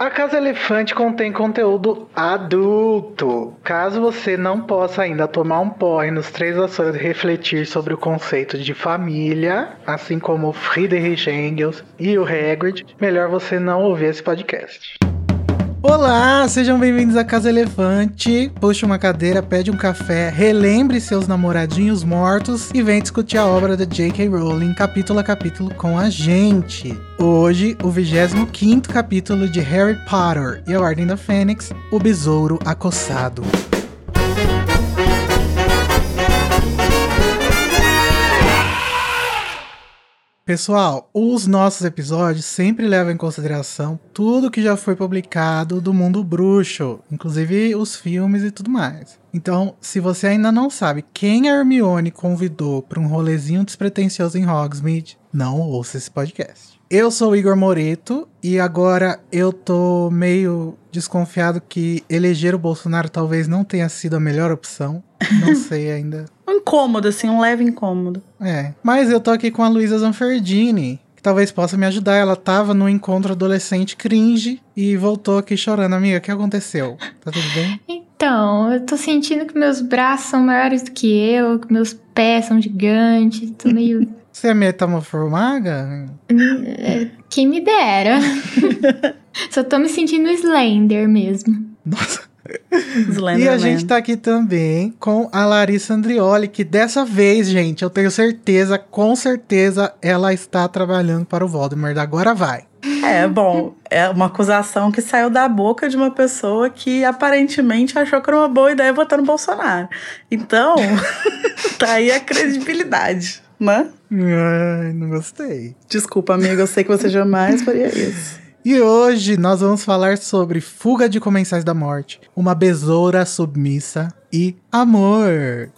A Casa Elefante contém conteúdo adulto. Caso você não possa ainda tomar um porre nos três ações e refletir sobre o conceito de família, assim como o Friedrich Engels e o Hagrid, melhor você não ouvir esse podcast. Olá, sejam bem-vindos à Casa Elefante. Puxe uma cadeira, pede um café, relembre seus namoradinhos mortos e vem discutir a obra da J.K. Rowling capítulo a capítulo com a gente. Hoje, o 25 capítulo de Harry Potter e a Ordem da Fênix, o Besouro Acossado. Pessoal, os nossos episódios sempre levam em consideração tudo que já foi publicado do mundo bruxo, inclusive os filmes e tudo mais. Então, se você ainda não sabe quem a Hermione convidou para um rolezinho despretensioso em Hogsmeade, não ouça esse podcast. Eu sou o Igor Moreto e agora eu tô meio desconfiado que eleger o Bolsonaro talvez não tenha sido a melhor opção. Não sei ainda. um incômodo, assim, um leve incômodo. É. Mas eu tô aqui com a Luísa Zanferdini, que talvez possa me ajudar. Ela tava no encontro adolescente cringe e voltou aqui chorando. Amiga, o que aconteceu? Tá tudo bem? Então, eu tô sentindo que meus braços são maiores do que eu, que meus pés são gigantes, tô meio. Você é metamorfomaga? É, Quem me dera. Só tô me sentindo Slender mesmo. Nossa. Os E a gente tá aqui também com a Larissa Andrioli, que dessa vez, gente, eu tenho certeza, com certeza, ela está trabalhando para o Voldemort. Agora vai. É, bom, é uma acusação que saiu da boca de uma pessoa que aparentemente achou que era uma boa ideia votar no Bolsonaro. Então, tá aí a credibilidade, né? Ai, não gostei. Desculpa, amigo, eu sei que você jamais faria isso. E hoje nós vamos falar sobre Fuga de Comensais da Morte, uma besoura submissa e amor.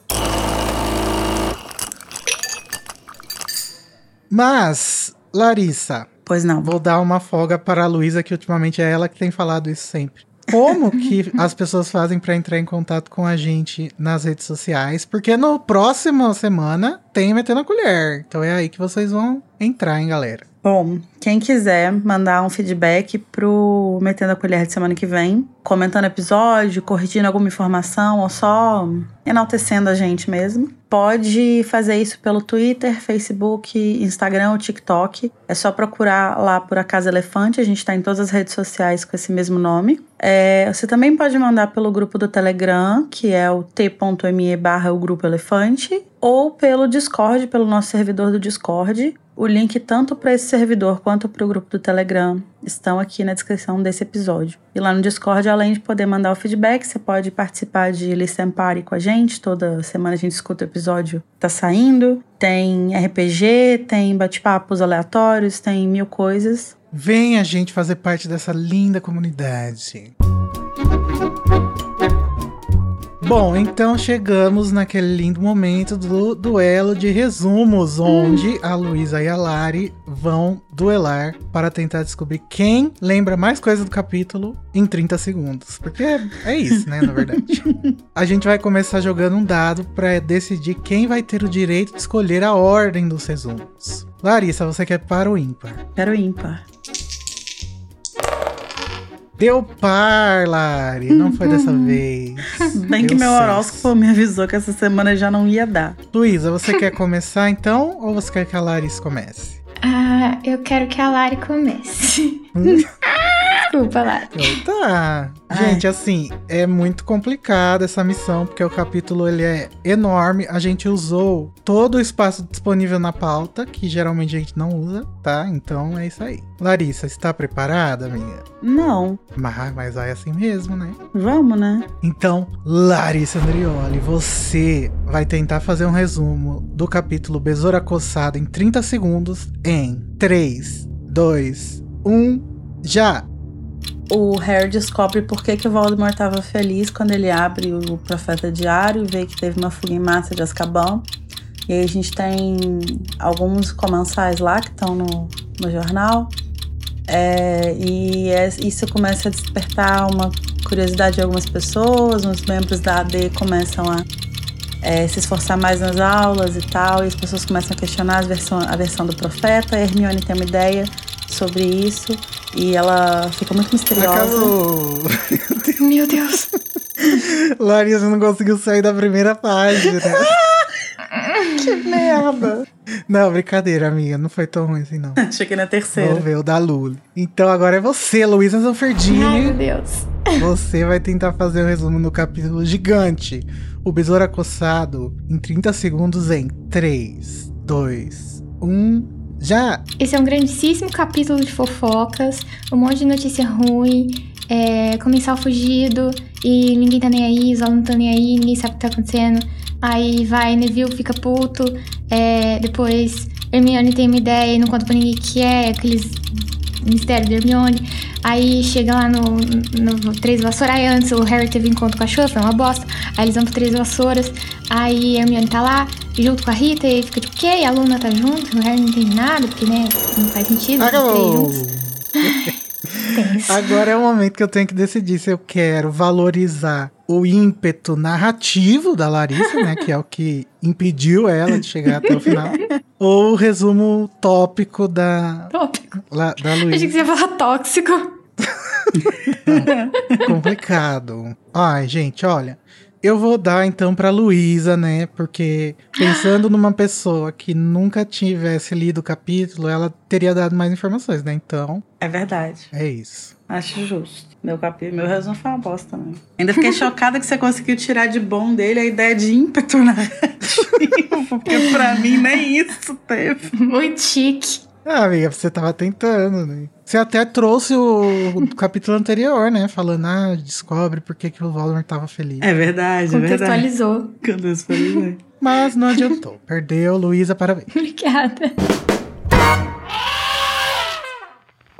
Mas, Larissa, Pois não. vou dar uma folga para a Luísa, que ultimamente é ela que tem falado isso sempre. Como que as pessoas fazem para entrar em contato com a gente nas redes sociais? Porque no próximo semana tem Metendo a Colher. Então é aí que vocês vão entrar, hein, galera? Bom, quem quiser mandar um feedback pro Metendo a Colher de semana que vem, comentando episódio, corrigindo alguma informação ou só enaltecendo a gente mesmo, pode fazer isso pelo Twitter, Facebook, Instagram ou TikTok. É só procurar lá por A Casa Elefante, a gente tá em todas as redes sociais com esse mesmo nome. É, você também pode mandar pelo grupo do Telegram, que é o t.me barra o grupo elefante, ou pelo Discord, pelo nosso servidor do Discord. O link tanto para esse servidor quanto para o grupo do Telegram estão aqui na descrição desse episódio. E lá no Discord, além de poder mandar o feedback, você pode participar de Listen Party com a gente. Toda semana a gente escuta o episódio tá saindo. Tem RPG, tem bate-papos aleatórios, tem mil coisas. Vem a gente fazer parte dessa linda comunidade. Bom, então chegamos naquele lindo momento do duelo de resumos, onde a Luísa e a Lari vão duelar para tentar descobrir quem lembra mais coisa do capítulo em 30 segundos. Porque é isso, né, na verdade. a gente vai começar jogando um dado para decidir quem vai ter o direito de escolher a ordem dos resumos. Larissa, você quer para o ímpar? Quero ímpar. Deu par, Lari. Não foi dessa vez. Bem que meu horóscopo me avisou que essa semana já não ia dar. Luísa, você quer começar então? Ou você quer que a Larissa comece? Ah, eu quero que a Lari comece. Desculpa, Lari. Tá. Ai. Gente, assim, é muito complicada essa missão, porque o capítulo ele é enorme. A gente usou todo o espaço disponível na pauta, que geralmente a gente não usa, tá? Então é isso aí. Larissa, está preparada, amiga? Não, Mas, mas vai assim mesmo, né? vamos, né? Então, Larissa Andrioli, você vai tentar fazer um resumo do capítulo Besoura Coçada em 30 segundos em 3, 2, 1, já! O Harry descobre por que, que o Voldemort estava feliz quando ele abre o Profeta Diário e vê que teve uma fuga em massa de Azkaban. E aí a gente tem alguns comensais lá que estão no, no jornal. É, e é- isso começa a despertar uma curiosidade de algumas pessoas. Os membros da AD começam a é, se esforçar mais nas aulas e tal. E as pessoas começam a questionar versão, a versão do profeta. A Hermione tem uma ideia sobre isso. E ela fica muito misteriosa. Acabou. Meu Deus. Larissa não conseguiu sair da primeira página. Que merda! Não, brincadeira, amiga. Não foi tão ruim assim, não. Cheguei na terceira. Vamos ver o da Luli. Então agora é você, Luísa Ai, meu Zanferdini. Deus. Você vai tentar fazer o um resumo no capítulo gigante. O besouro acossado em 30 segundos em 3, 2, 1. Já! Esse é um grandíssimo capítulo de fofocas, um monte de notícia ruim, é, comensal fugido e ninguém tá nem aí, os alunos não tão nem aí, ninguém sabe o que tá acontecendo. Aí vai, Neville fica puto, é, depois Hermione tem uma ideia e não conta pra ninguém que é, aqueles mistérios de Hermione. Aí chega lá no, no Três Vassouras, aí antes o Harry teve encontro com a Chuva, foi uma bosta. Aí eles vão pro Três Vassouras, aí a Hermione tá lá, junto com a Rita, e fica tipo, o quê? E a Luna tá junto, o Harry não entende nada, porque, né, não faz sentido. os três Acabou! juntos. Tenso. Agora é o momento que eu tenho que decidir se eu quero valorizar o ímpeto narrativo da Larissa, né? Que é o que impediu ela de chegar até o final. ou o resumo tópico da, Tópico. la- da Achei que Luísa. você ia falar tóxico. Complicado. Ai, gente, olha. Eu vou dar então pra Luísa, né? Porque pensando numa pessoa que nunca tivesse lido o capítulo, ela teria dado mais informações, né? Então, É verdade. é isso. Acho justo. Meu, capi... Meu resumo foi uma bosta também. Ainda fiquei chocada que você conseguiu tirar de bom dele a ideia de ímpeto narrativo. Porque pra mim nem isso teve. Muito chique. Ah, amiga, você tava tentando, né? Você até trouxe o, o capítulo anterior, né? Falando, ah, descobre por que, que o Voldemort tava feliz. É verdade, é verdade. Contextualizou. Contextualizei. Mas não adiantou. Perdeu, Luísa, parabéns. Obrigada.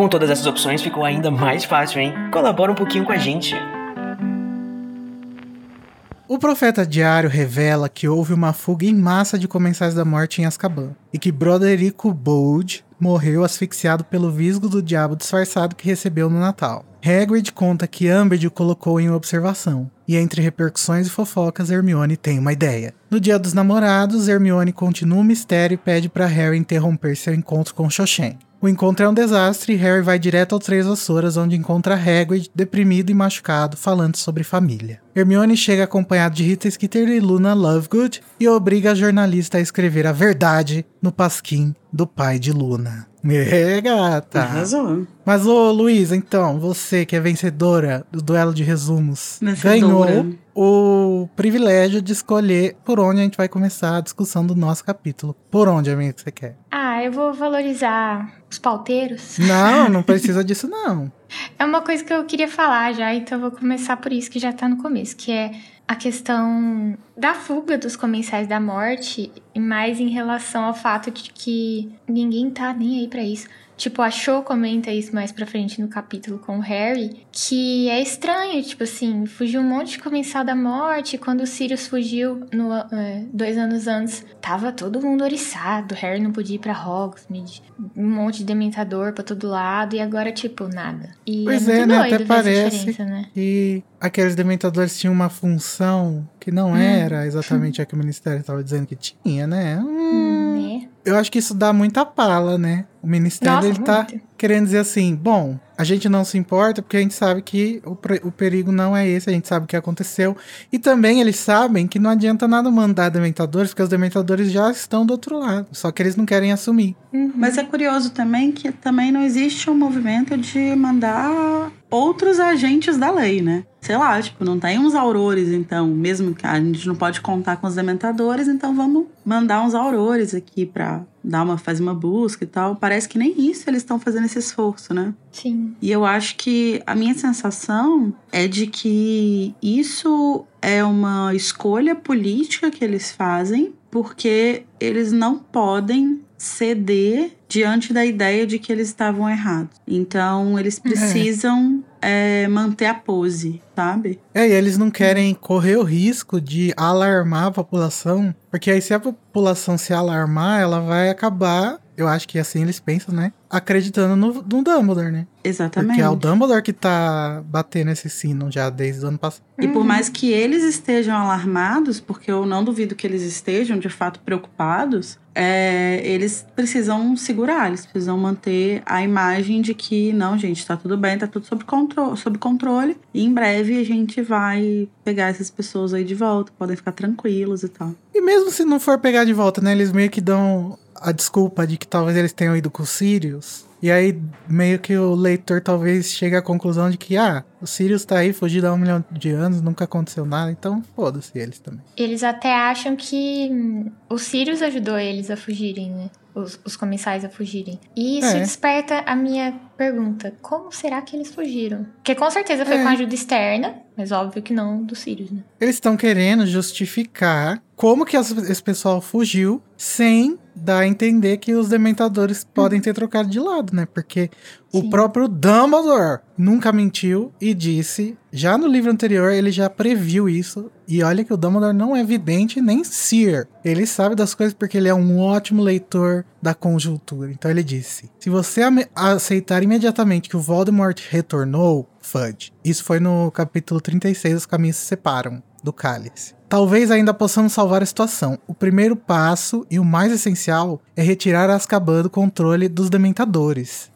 Com todas essas opções ficou ainda mais fácil, hein? Colabora um pouquinho com a gente. O profeta diário revela que houve uma fuga em massa de comensais da morte em Azkaban e que Broderico Bold morreu asfixiado pelo visgo do diabo disfarçado que recebeu no Natal. Hagrid conta que Umbridge o colocou em observação, e entre repercussões e fofocas, Hermione tem uma ideia. No dia dos namorados, Hermione continua o mistério e pede para Harry interromper seu encontro com Xoxen. O encontro é um desastre e Harry vai direto aos Três Vassouras, onde encontra Hagrid, deprimido e machucado, falando sobre família. Hermione chega acompanhado de Rita Skeeter e Luna Lovegood e obriga a jornalista a escrever a verdade no pasquim do pai de Luna. É, gata! Arrasou. Mas, ô Luísa, então, você que é vencedora do duelo de resumos, Vencedora. ganhou o privilégio de escolher por onde a gente vai começar a discussão do nosso capítulo. Por onde, amiga, que você quer? Ah, eu vou valorizar os pauteiros. Não, não precisa disso, não. É uma coisa que eu queria falar já, então eu vou começar por isso que já tá no começo, que é a questão da fuga dos comensais da morte, e mais em relação ao fato de que ninguém tá nem aí pra isso. Tipo, a Cho comenta isso mais pra frente no capítulo com o Harry, que é estranho, tipo assim, fugiu um monte de comensal da morte, quando o Sirius fugiu no, é, dois anos antes, tava todo mundo oriçado, Harry não podia ir pra Hogsmeade, um monte de dementador pra todo lado, e agora, tipo, nada. E Pois é, é, né? Até parece né? E aqueles dementadores tinham uma função que não era exatamente a que o Ministério estava dizendo que tinha, né? Hum, Né? eu acho que isso dá muita pala, né? O Ministério Nossa, ele tá muito. querendo dizer assim, bom, a gente não se importa porque a gente sabe que o, o perigo não é esse, a gente sabe o que aconteceu. E também eles sabem que não adianta nada mandar dementadores, porque os dementadores já estão do outro lado, só que eles não querem assumir. Mas é curioso também que também não existe um movimento de mandar outros agentes da lei, né? Sei lá, tipo, não tem uns aurores, então, mesmo que a gente não pode contar com os dementadores, então vamos mandar uns aurores aqui pra dar uma, fazer uma busca e tal. Parece que nem isso eles estão fazendo esse esforço, né? Sim. E eu acho que a minha sensação é de que isso é uma escolha política que eles fazem, porque eles não podem ceder diante da ideia de que eles estavam errados. Então, eles precisam é manter a pose, sabe? É, e eles não querem correr o risco de alarmar a população, porque aí se a população se alarmar, ela vai acabar, eu acho que assim eles pensam, né? Acreditando no, no Dumbledore, né? Exatamente. Porque é o Dumbledore que tá batendo esse sino já desde o ano passado. E por mais que eles estejam alarmados, porque eu não duvido que eles estejam de fato preocupados, é, eles precisam segurar, eles precisam manter a imagem de que não, gente, tá tudo bem, tá tudo sob, contro sob controle. E em breve a gente vai pegar essas pessoas aí de volta, podem ficar tranquilos e tal. E mesmo se não for pegar de volta, né? Eles meio que dão a desculpa de que talvez eles tenham ido com o Sirius. E aí, meio que o leitor talvez chegue à conclusão de que, ah, o Sirius tá aí fugido há um milhão de anos, nunca aconteceu nada, então foda-se eles também. Eles até acham que hum, o Sirius ajudou eles a fugirem, né? Os, os comensais a fugirem. E isso É. desperta a minha pergunta: como será que eles fugiram? Porque com certeza foi É. com ajuda externa, mas óbvio que não do Sirius, né? Eles estão querendo justificar como que esse pessoal fugiu sem dar a entender que os dementadores podem ter trocado de lado, né? Porque o Sim. próprio Dumbledore nunca mentiu e disse, já no livro anterior ele já previu isso. E olha que o Dumbledore não é vidente nem seer. Ele sabe das coisas porque ele é um ótimo leitor da conjuntura. Então ele disse: se você aceitar imediatamente que o Voldemort retornou, Fudge. Isso foi no capítulo 36, Os Caminhos se Separam, do Cálice. Talvez ainda possamos salvar a situação. O primeiro passo e o mais essencial é retirar Azkaban do controle dos dementadores.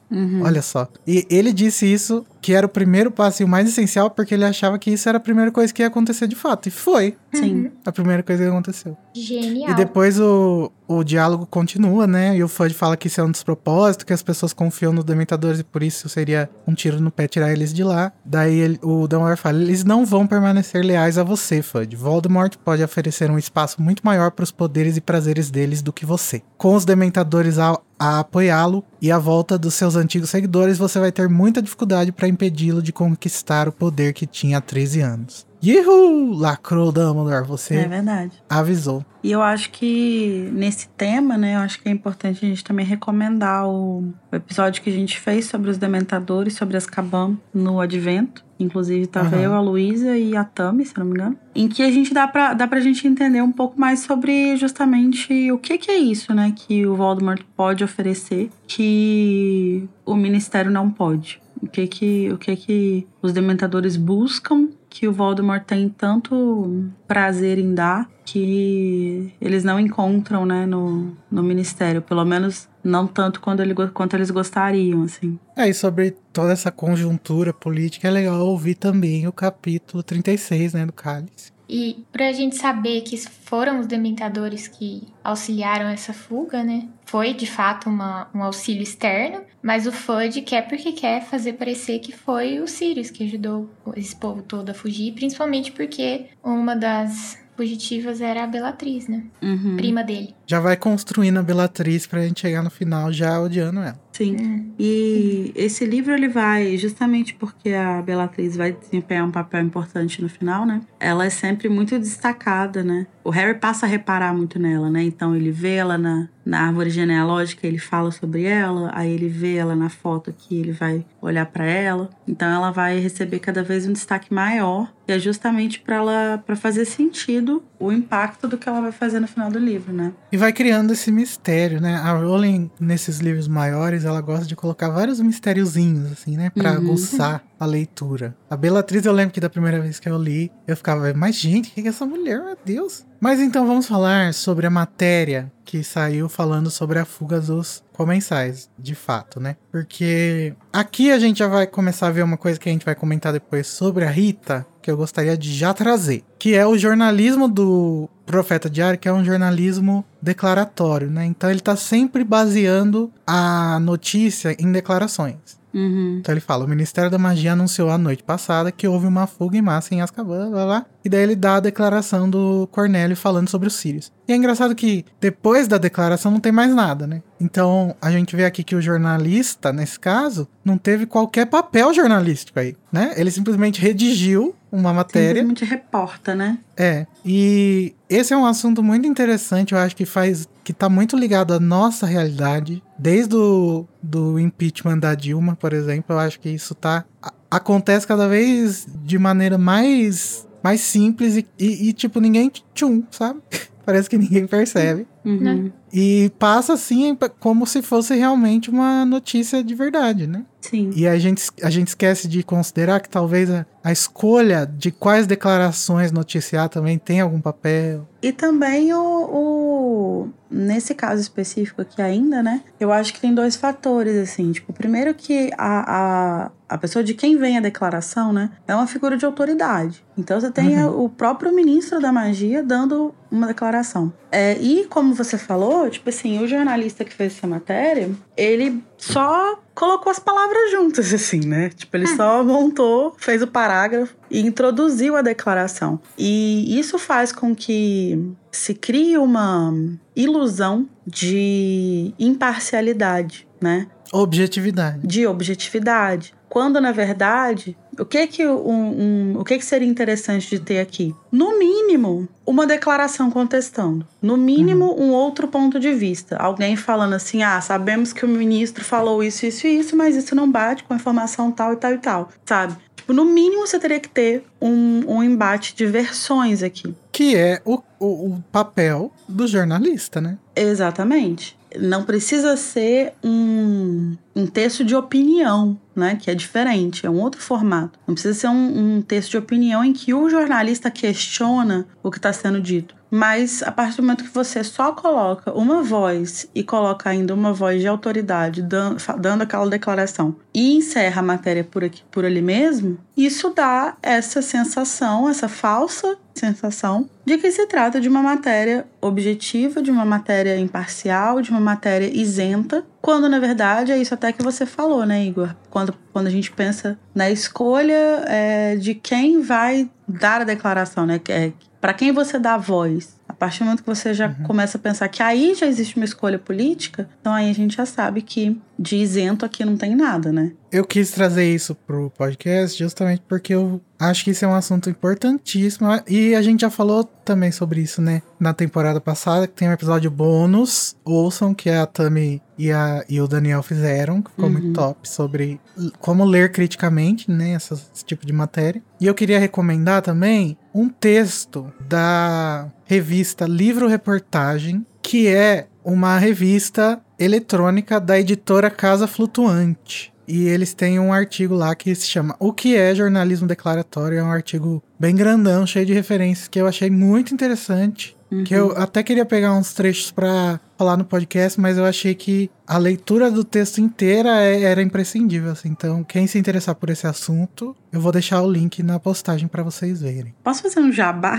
Olha só. E ele disse isso, que era o primeiro passo e o mais essencial, porque ele achava que isso era a primeira coisa que ia acontecer de fato. E foi Sim. a primeira coisa que aconteceu. Genial. E depois o, o diálogo continua, né? E o Fudge fala que isso é um despropósito, que as pessoas confiam nos Dementadores e por isso seria um tiro no pé tirar eles de lá. Daí ele- o Dumbledore fala, eles não vão permanecer leais a você, Fudge. Voldemort pode oferecer um espaço muito maior para os poderes e prazeres deles do que você. Com os Dementadores a, a apoiá-lo e a volta dos seus antigos seguidores, você vai ter muita dificuldade para impedi-lo de conquistar o poder que tinha há 13 anos. Yuhu! Lacrou Dumbledore, você É verdade. avisou. E eu acho que nesse tema, né, eu acho que é importante a gente também recomendar o, o episódio que a gente fez sobre os dementadores, sobre Azkaban no Advento. Inclusive, tava Aham. eu, a Luísa e a Tami, se não me engano. Em que a gente dá pra, dá pra gente entender um pouco mais sobre justamente o que, que é isso, né? Que o Voldemort pode oferecer que o Ministério não pode. O que que, o que que os dementadores buscam que o Voldemort tem tanto prazer em dar que eles não encontram, né, no, no Ministério. Pelo menos não tanto quando ele, quanto eles gostariam, assim. É, e sobre toda essa conjuntura política, é legal ouvir também o capítulo 36, né, do Cálice. E pra gente saber que foram os dementadores que auxiliaram essa fuga, né? Foi de fato uma, um auxílio externo, mas o Fudge quer porque quer fazer parecer que foi o Sirius que ajudou esse povo todo a fugir, principalmente porque uma das fugitivas era a Bellatriz, né? Uhum. Prima dele. Já vai construindo a Bellatriz pra gente chegar no final já odiando ela. Sim. Hum. E esse livro ele vai, justamente porque a Bellatrix vai desempenhar um papel importante no final, né? Ela é sempre muito destacada, né? O Harry passa a reparar muito nela, né? Então ele vê ela na, na árvore genealógica, ele fala sobre ela, aí ele vê ela na foto aqui, ele vai olhar pra ela. Então ela vai receber cada vez um destaque maior, e é justamente para ela para fazer sentido o impacto do que ela vai fazer no final do livro, né? E vai criando esse mistério, né? A Rowling, nesses livros maiores, ela gosta de colocar vários mistériozinhos, assim, né? Pra Uhum. aguçar a leitura. A Bellatriz, eu lembro que da primeira vez que eu li, eu ficava, mas gente, o que é essa mulher? Meu Deus. Mas então vamos falar sobre a matéria que saiu falando sobre a fuga dos comensais, de fato, né? Porque aqui a gente já vai começar a ver uma coisa que a gente vai comentar depois sobre a Rita, que eu gostaria de já trazer, que é o jornalismo do Profeta Diário, que é um jornalismo declaratório, né? Então ele tá sempre baseando a notícia em declarações. Uhum. Então ele fala: o Ministério da Magia anunciou a noite passada que houve uma fuga em massa em Azkaban, blá blá. E daí ele dá a declaração do Cornélio falando sobre os Sirius. E é engraçado que depois da declaração não tem mais nada, né? Então a gente vê aqui que o jornalista, nesse caso, não teve qualquer papel jornalístico aí, né? Ele simplesmente redigiu uma matéria. Simplesmente reporta, né? É, e esse é um assunto muito interessante, eu acho que faz que tá muito ligado à nossa realidade, desde o do impeachment da Dilma, por exemplo, eu acho que isso tá acontece cada vez de maneira mais, mais simples e, e, e tipo, ninguém tchum, sabe? Parece que ninguém percebe. Uhum. Né? E passa assim como se fosse realmente uma notícia de verdade, né? Sim. E a gente, a gente esquece de considerar que talvez a, a escolha de quais declarações noticiar também tem algum papel. E também o, o- Nesse caso específico aqui ainda, né? Eu acho que tem dois fatores, assim. Tipo, primeiro que a, a, a pessoa de quem vem a declaração, né? É uma figura de autoridade. Então você tem Uhum. o próprio ministro da magia dando uma declaração. É, e como você falou, tipo assim, o jornalista que fez essa matéria, ele só colocou as palavras juntas, assim, né? Tipo, ele só montou, fez o parágrafo e introduziu a declaração. E isso faz com que se crie uma ilusão de imparcialidade, né? Objetividade. De objetividade. Quando, na verdade, o que que, um, um- o que que seria interessante de ter aqui? No mínimo, uma declaração contestando. No mínimo, um outro ponto de vista. Alguém falando assim, ah, sabemos que o ministro falou isso, isso e isso, mas isso não bate com a informação tal e tal e tal, sabe? Tipo, no mínimo, você teria que ter um, um embate de versões aqui. Que é o, o, o papel do jornalista, né? Exatamente. Não precisa ser um, um texto de opinião, né? Que é diferente, é um outro formato. Não precisa ser um, um texto de opinião em que o jornalista questiona o que está sendo dito. Mas a partir do momento que você só coloca uma voz e coloca ainda uma voz de autoridade dando aquela declaração e encerra a matéria por, aqui, por ali mesmo, isso dá essa sensação, essa falsa sensação de que se trata de uma matéria objetiva, de uma matéria imparcial, de uma matéria isenta, quando na verdade é isso até que você falou, né, Igor? Quando, quando a gente pensa na escolha é, de quem vai dar a declaração, né? É, para quem você dá voz. A partir do momento que você já começa a pensar que aí já existe uma escolha política, então aí a gente já sabe que de isento aqui não tem nada, né? Eu quis trazer isso pro podcast justamente porque eu acho que isso é um assunto importantíssimo. E a gente já falou também sobre isso, né? Na temporada passada, que tem um episódio bônus. Ouçam que a Tami e, a, e o Daniel fizeram, que ficou muito top, sobre como ler criticamente, né? essa- esse tipo de matéria. E eu queria recomendar também um texto da revista Livro Reportagem, que é uma revista eletrônica da editora Casa Flutuante. E eles têm um artigo lá que se chama O que é jornalismo declaratório? É um artigo bem grandão, cheio de referências, que eu achei muito interessante. Que eu até queria pegar uns trechos pra falar no podcast, mas eu achei que a leitura do texto inteira é- era imprescindível. assim. Então, quem se interessar por esse assunto, eu vou deixar o link na postagem pra vocês verem. Posso fazer um jabá?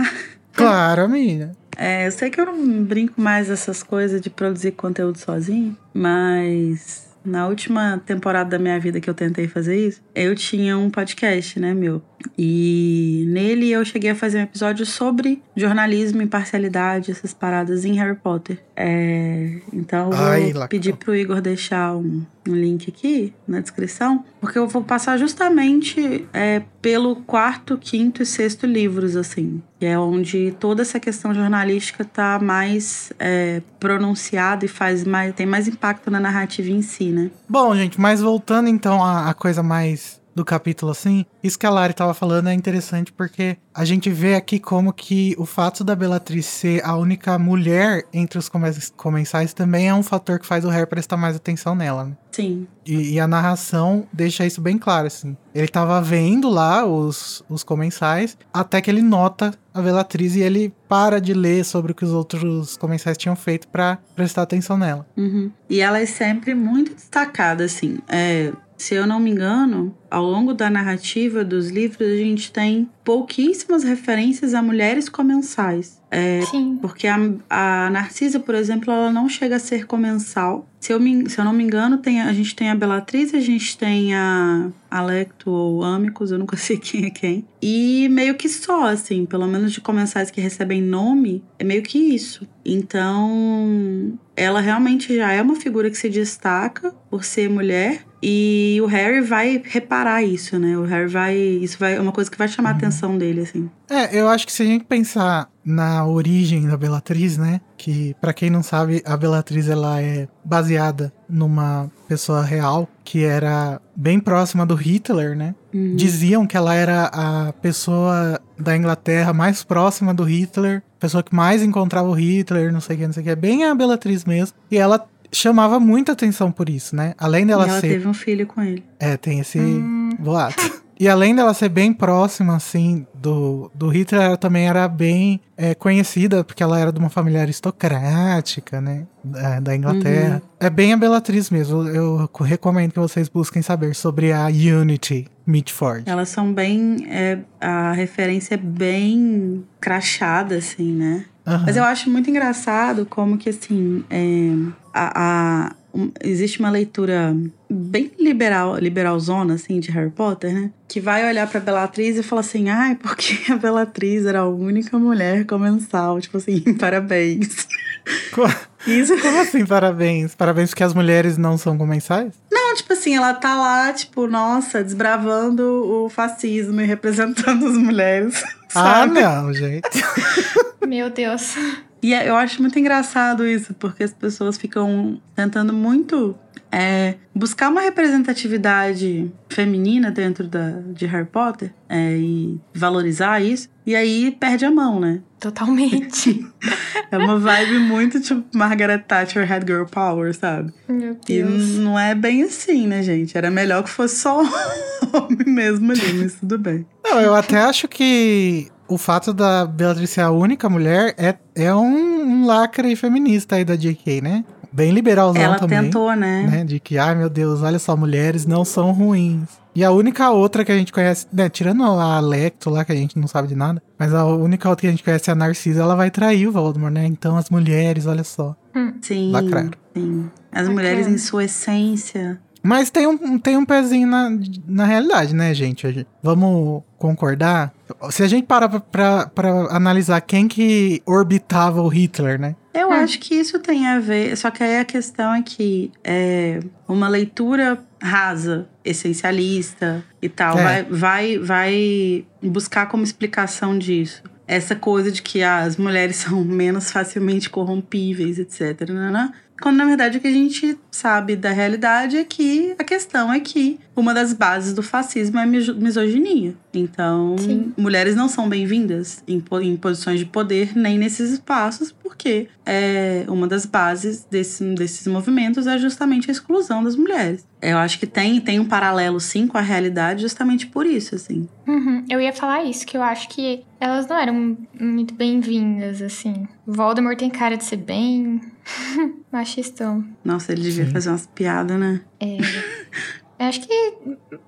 Claro, amiga. É, eu sei que eu não brinco mais essas coisas de produzir conteúdo sozinho, mas na última temporada da minha vida que eu tentei fazer isso, eu tinha um podcast, né, meu. E nele eu cheguei a fazer um episódio sobre jornalismo, imparcialidade, essas paradas em Harry Potter. É, então eu vou Ai, lacrou. pedir pro Igor deixar um, um link aqui na descrição, porque eu vou passar justamente é, pelo quarto, quinto e sexto livros, assim, que é onde toda essa questão jornalística tá mais é, pronunciada e faz mais, tem mais impacto na narrativa em si, né? Bom, gente, mas voltando então à, à coisa mais do capítulo, assim, isso que a Lari tava falando é interessante porque a gente vê aqui como que o fato da Bellatrix ser a única mulher entre os come- comensais também é um fator que faz o Harry prestar mais atenção nela, né? Sim. E, e a narração deixa isso bem claro, assim. Ele tava vendo lá os, os comensais, até que ele nota a Bellatrix e ele para de ler sobre o que os outros comensais tinham feito pra prestar atenção nela. Uhum. E ela é sempre muito destacada, assim. É, se eu não me engano, ao longo da narrativa dos livros, a gente tem pouquíssimas referências a mulheres comensais. É, Sim. porque a, a Narcisa, por exemplo, ela não chega a ser comensal. Se eu, me, se eu não me engano, tem, a gente tem a Bellatrix, a gente tem a Alecto ou Amicus, eu nunca sei quem é quem. E meio que só, assim, pelo menos de comensais que recebem nome, é meio que isso. Então, ela realmente já é uma figura que se destaca por ser mulher. E o Harry vai reparar parar isso, né? O Harry vai. Isso vai, é uma coisa que vai chamar a atenção dele, assim. É, eu acho que se a gente pensar na origem da Bellatrix, né? Que para quem não sabe, a Bellatrix ela é baseada numa pessoa real que era bem próxima do Hitler, né? Uhum. Diziam que ela era a pessoa da Inglaterra mais próxima do Hitler, pessoa que mais encontrava o Hitler, não sei o que, não sei o que, é bem a Bellatrix mesmo. E ela chamava muita atenção por isso, né? Além dela e ela ser teve um filho com ele. é, tem esse boato. E além dela ser bem próxima, assim, do, do Hitler, ela também era bem é, conhecida, porque ela era de uma família aristocrática, né? Da, da Inglaterra. É bem a Bellatrix mesmo. Eu recomendo que vocês busquem saber sobre a Unity Mitford. Elas são bem. é, a referência é bem crachada, assim, né? Aham. Mas eu acho muito engraçado como que, assim, é, a, a- um- existe uma leitura bem liberal, liberalzona, assim, de Harry Potter, né? Que vai olhar pra Bellatrix e fala assim, ai, porque a Bellatrix era a única mulher comensal, tipo assim, parabéns. Co- Isso Como assim, parabéns? Parabéns porque as mulheres não são comensais? Não, tipo assim, ela tá lá, tipo, nossa, desbravando o fascismo e representando as mulheres. Ah, sabe? não, gente. Meu Deus. E é- eu acho muito engraçado isso, porque as pessoas ficam tentando muito é, buscar uma representatividade feminina dentro da, de Harry Potter é, e valorizar isso. E aí perde a mão, né? Totalmente. É uma vibe muito tipo Margaret Thatcher Had Girl Power, sabe? Meu E Deus. não é bem assim, né, gente? Era melhor que fosse só homem mesmo ali, mas tudo bem. Não, eu até acho que o fato da Bellatrix ser a única mulher é, é um, um lacre feminista aí da JK, né? Bem liberalzão Ela também. tentou, né? né? De que, ai meu Deus, olha só, mulheres não são ruins. E a única outra que a gente conhece, né, tirando a Lecto lá, que a gente não sabe de nada, mas a única outra que a gente conhece é a Narcisa, ela vai trair o Voldemort, né? Então as mulheres, olha só. Sim. Lacraram. Sim. As mulheres em sua essência. Mas tem um, tem um pezinho na, na realidade, né, gente? Vamos concordar? Se a gente parar pra, pra, pra analisar quem que orbitava o Hitler, né? Eu Hum. acho que isso tem a ver. Só que aí a questão é que é uma leitura rasa, essencialista e tal, É. vai, vai, vai buscar como explicação disso. Essa coisa de que ah, as mulheres são menos facilmente corrompíveis, etc. Né? Quando na verdade o que a gente sabe da realidade é que a questão é que uma das bases do fascismo é misoginia. Então, Sim. mulheres não são bem-vindas em, em posições de poder nem nesses espaços, porque é, uma das bases desse, desses movimentos é justamente a exclusão das mulheres. Eu acho que tem, tem um paralelo, sim, com a realidade, justamente por isso, assim. Uhum, Eu ia falar isso, que eu acho que elas não eram muito bem-vindas, assim. Voldemort tem cara de ser bem machistão. Nossa, ele devia Sim. fazer umas piadas, né? É. Eu acho que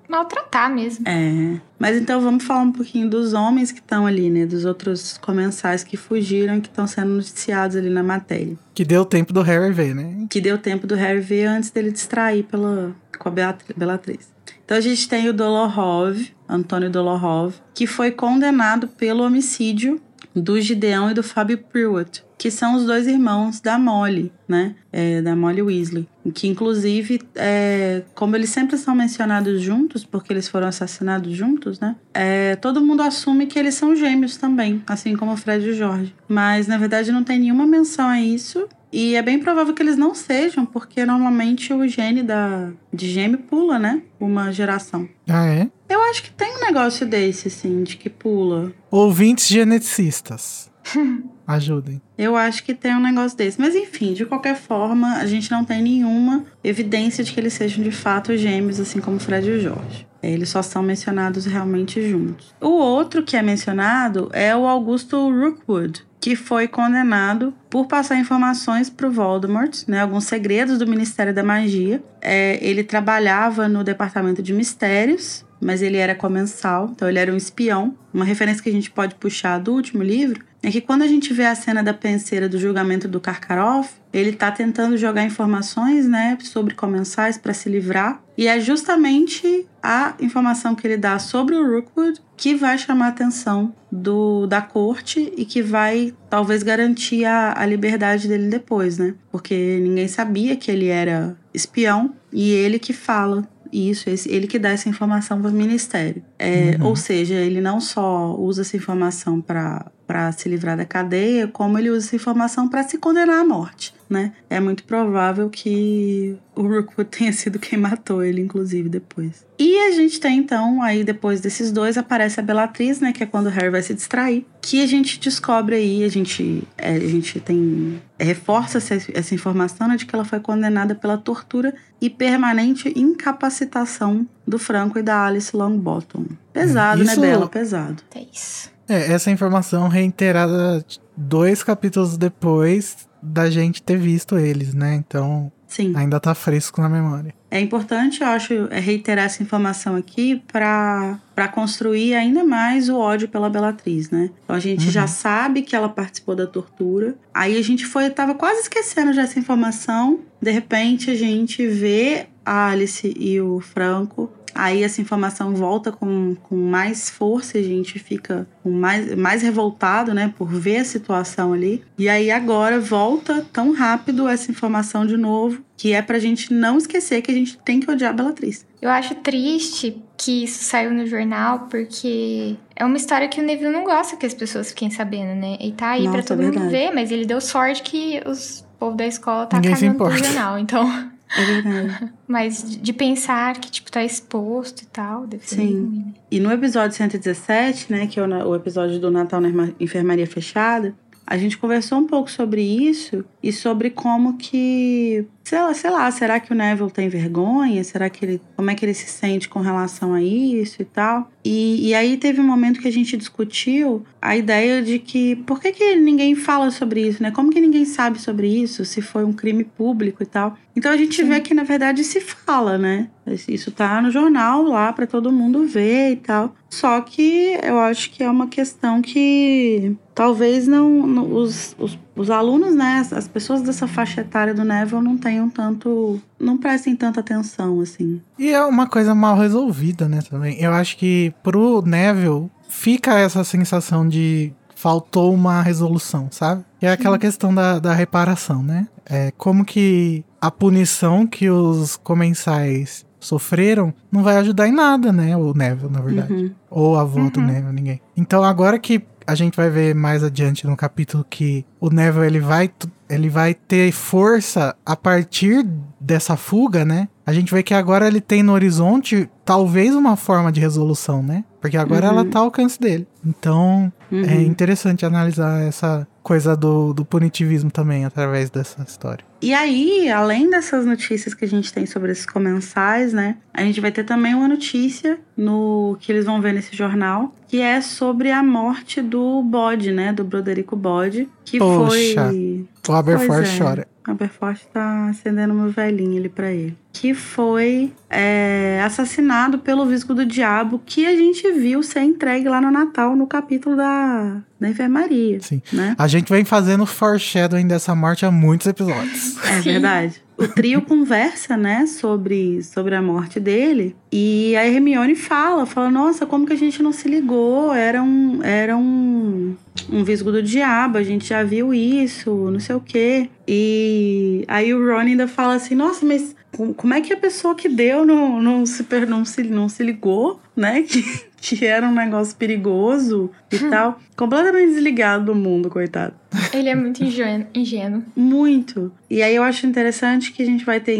maltratar mesmo. É. Mas então vamos falar um pouquinho dos homens que estão ali, né? Dos outros comensais que fugiram e que estão sendo noticiados ali na matéria. Que deu tempo do Harry ver, né? que deu tempo do Harry ver antes dele distrair pela, com a Beatri- Bellatrix. Então a gente tem o Dolohov, Antônio Dolohov, que foi condenado pelo homicídio do Gideão e do Fábio Pruitt, que são os dois irmãos da Molly, né? É, da Molly Weasley. Que inclusive, é, como eles sempre são mencionados juntos, porque eles foram assassinados juntos, né? É, todo mundo assume que eles são gêmeos também, assim como o Fred e o Jorge. Mas na verdade não tem nenhuma menção a isso. E é bem provável que eles não sejam, porque normalmente o gene da, de gêmeo pula, né? Uma geração. Ah, é? Eu acho que tem um negócio desse, assim, de que pula. Ouvintes geneticistas. Ajudem. Eu acho que tem um negócio desse. Mas enfim, de qualquer forma, a gente não tem nenhuma evidência de que eles sejam de fato gêmeos, assim como Fred e Jorge. Eles só são mencionados realmente juntos. O outro que é mencionado é o Augusto Rookwood, que foi condenado por passar informações para o Voldemort, né, alguns segredos do Ministério da Magia. É, ele trabalhava no Departamento de Mistérios, mas ele era comensal, então ele era um espião. Uma referência que a gente pode puxar do último livro é que quando a gente vê a cena da penseira do julgamento do Karkaroff, ele tá tentando jogar informações, né, sobre comensais para se livrar, e é justamente a informação que ele dá sobre o Rookwood que vai chamar a atenção do, da corte e que vai talvez garantir a, a liberdade dele depois, né? Porque ninguém sabia que ele era espião e ele que fala Isso, esse, ele que dá essa informação para o ministério. É, uhum. Ou seja, ele não só usa essa informação para para se livrar da cadeia, como ele usa essa informação para se condenar à morte, né? É muito provável que o Rookwood tenha sido quem matou ele, inclusive, depois. E a gente tem, então, aí depois desses dois, aparece a Bellatriz, né? Que é quando o Harry vai se distrair. Que a gente descobre aí, a gente, é, a gente tem. É, reforça essa, essa informação né, de que ela foi condenada pela tortura e permanente incapacitação do Franco e da Alice Longbottom. Pesado, né, Isso... né, Bela? Pesado. É isso. É, essa informação reiterada dois capítulos depois da gente ter visto eles, né? Então, Sim. ainda tá fresco na memória. É importante, eu acho, é, reiterar essa informação aqui para construir ainda mais o ódio pela Belatriz, né? Então a gente uhum. já sabe que ela participou da tortura. Aí a gente foi, tava quase esquecendo já essa informação. De repente a gente vê a Alice e o Franco Aí essa informação volta com, com mais força, a gente fica mais, mais revoltado, né, por ver a situação ali. E aí agora volta tão rápido essa informação de novo, que é pra gente não esquecer que a gente tem que odiar a Bellatrix. Eu acho triste que isso saiu no jornal, porque é uma história que o Neville não gosta que as pessoas fiquem sabendo, né? E tá aí Nossa, pra todo é mundo ver, mas ele deu sorte que os povo da escola tá Ninguém cagando pro jornal, então... É verdade. Mas de pensar que, tipo, tá exposto e tal, deve ser Sim. Ruim. E no episódio 117, né, que é o, o episódio do Natal na Enfermaria Fechada, a gente conversou um pouco sobre isso e sobre como que, sei lá, sei lá, será que o Neville tem vergonha? Será que ele, como é que ele se sente com relação a isso e tal? E, e aí teve um momento que a gente discutiu a ideia de que por que, que ninguém fala sobre isso, né? Como que ninguém sabe sobre isso, se foi um crime público e tal? Então a gente Sim. vê que na verdade se fala, né? Isso tá no jornal lá para todo mundo ver e tal. Só que eu acho que é uma questão que talvez não, não os, os, os, alunos, né, as pessoas dessa faixa etária do Neville não tenham tanto, não prestem tanta atenção assim. E é uma coisa mal resolvida, né, também. Eu acho que pro Neville fica essa sensação de faltou uma resolução, sabe? É aquela questão da, da reparação, né? É como que a punição que os comensais sofreram, não vai ajudar em nada, né? O Neville, na verdade. Uhum. Ou a avó uhum. do Neville, ninguém. Então agora que a gente vai ver mais adiante no capítulo que o Neville ele vai, ele vai ter força a partir dessa fuga, né? A gente vê que agora ele tem no horizonte talvez uma forma de resolução, né? Porque agora uhum. ela tá ao alcance dele. Então é uhum. é interessante analisar essa coisa do, do punitivismo também através dessa história. E aí, além dessas notícias que a gente tem sobre esses comensais, né? A gente vai ter também uma notícia no que eles vão ver nesse jornal, que é sobre a morte do Bode, né? Do Broderico Bode, que Poxa, foi. O Aberforth é. chora. Aberforth tá acendendo meu velhinho ali para ele. Que foi é, assassinado pelo Visco do Diabo, que a gente viu ser entregue lá no Natal, no capítulo da, da enfermaria. Sim. Né? A gente vem fazendo foreshadowing dessa morte há muitos episódios. É verdade. O trio conversa, né, sobre, sobre a morte dele. E a Hermione fala, fala, nossa, como que a gente não se ligou? Era um, era um, um visgo do diabo, a gente já viu isso, não sei o quê. E aí o Ron ainda fala assim, nossa, mas como é que a pessoa que deu não, não, se, não, se, não se ligou, né? Que, que era um negócio perigoso e hum. tal. Completamente desligado do mundo, coitado. Ele é muito ingênuo. Muito. E aí eu acho interessante que a gente vai ter,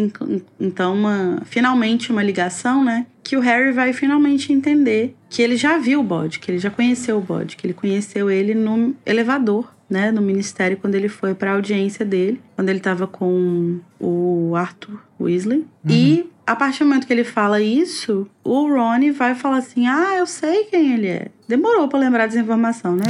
então, uma, finalmente uma ligação, né? Que o Harry vai finalmente entender que ele já viu o bode, que ele já conheceu o bode, que ele conheceu ele no elevador né, no ministério quando ele foi para a audiência dele, quando ele estava com o Arthur Weasley. Uhum. E a partir do momento que ele fala isso, o Ronnie vai falar assim: Ah, eu sei quem ele é. Demorou para lembrar dessa informação, né?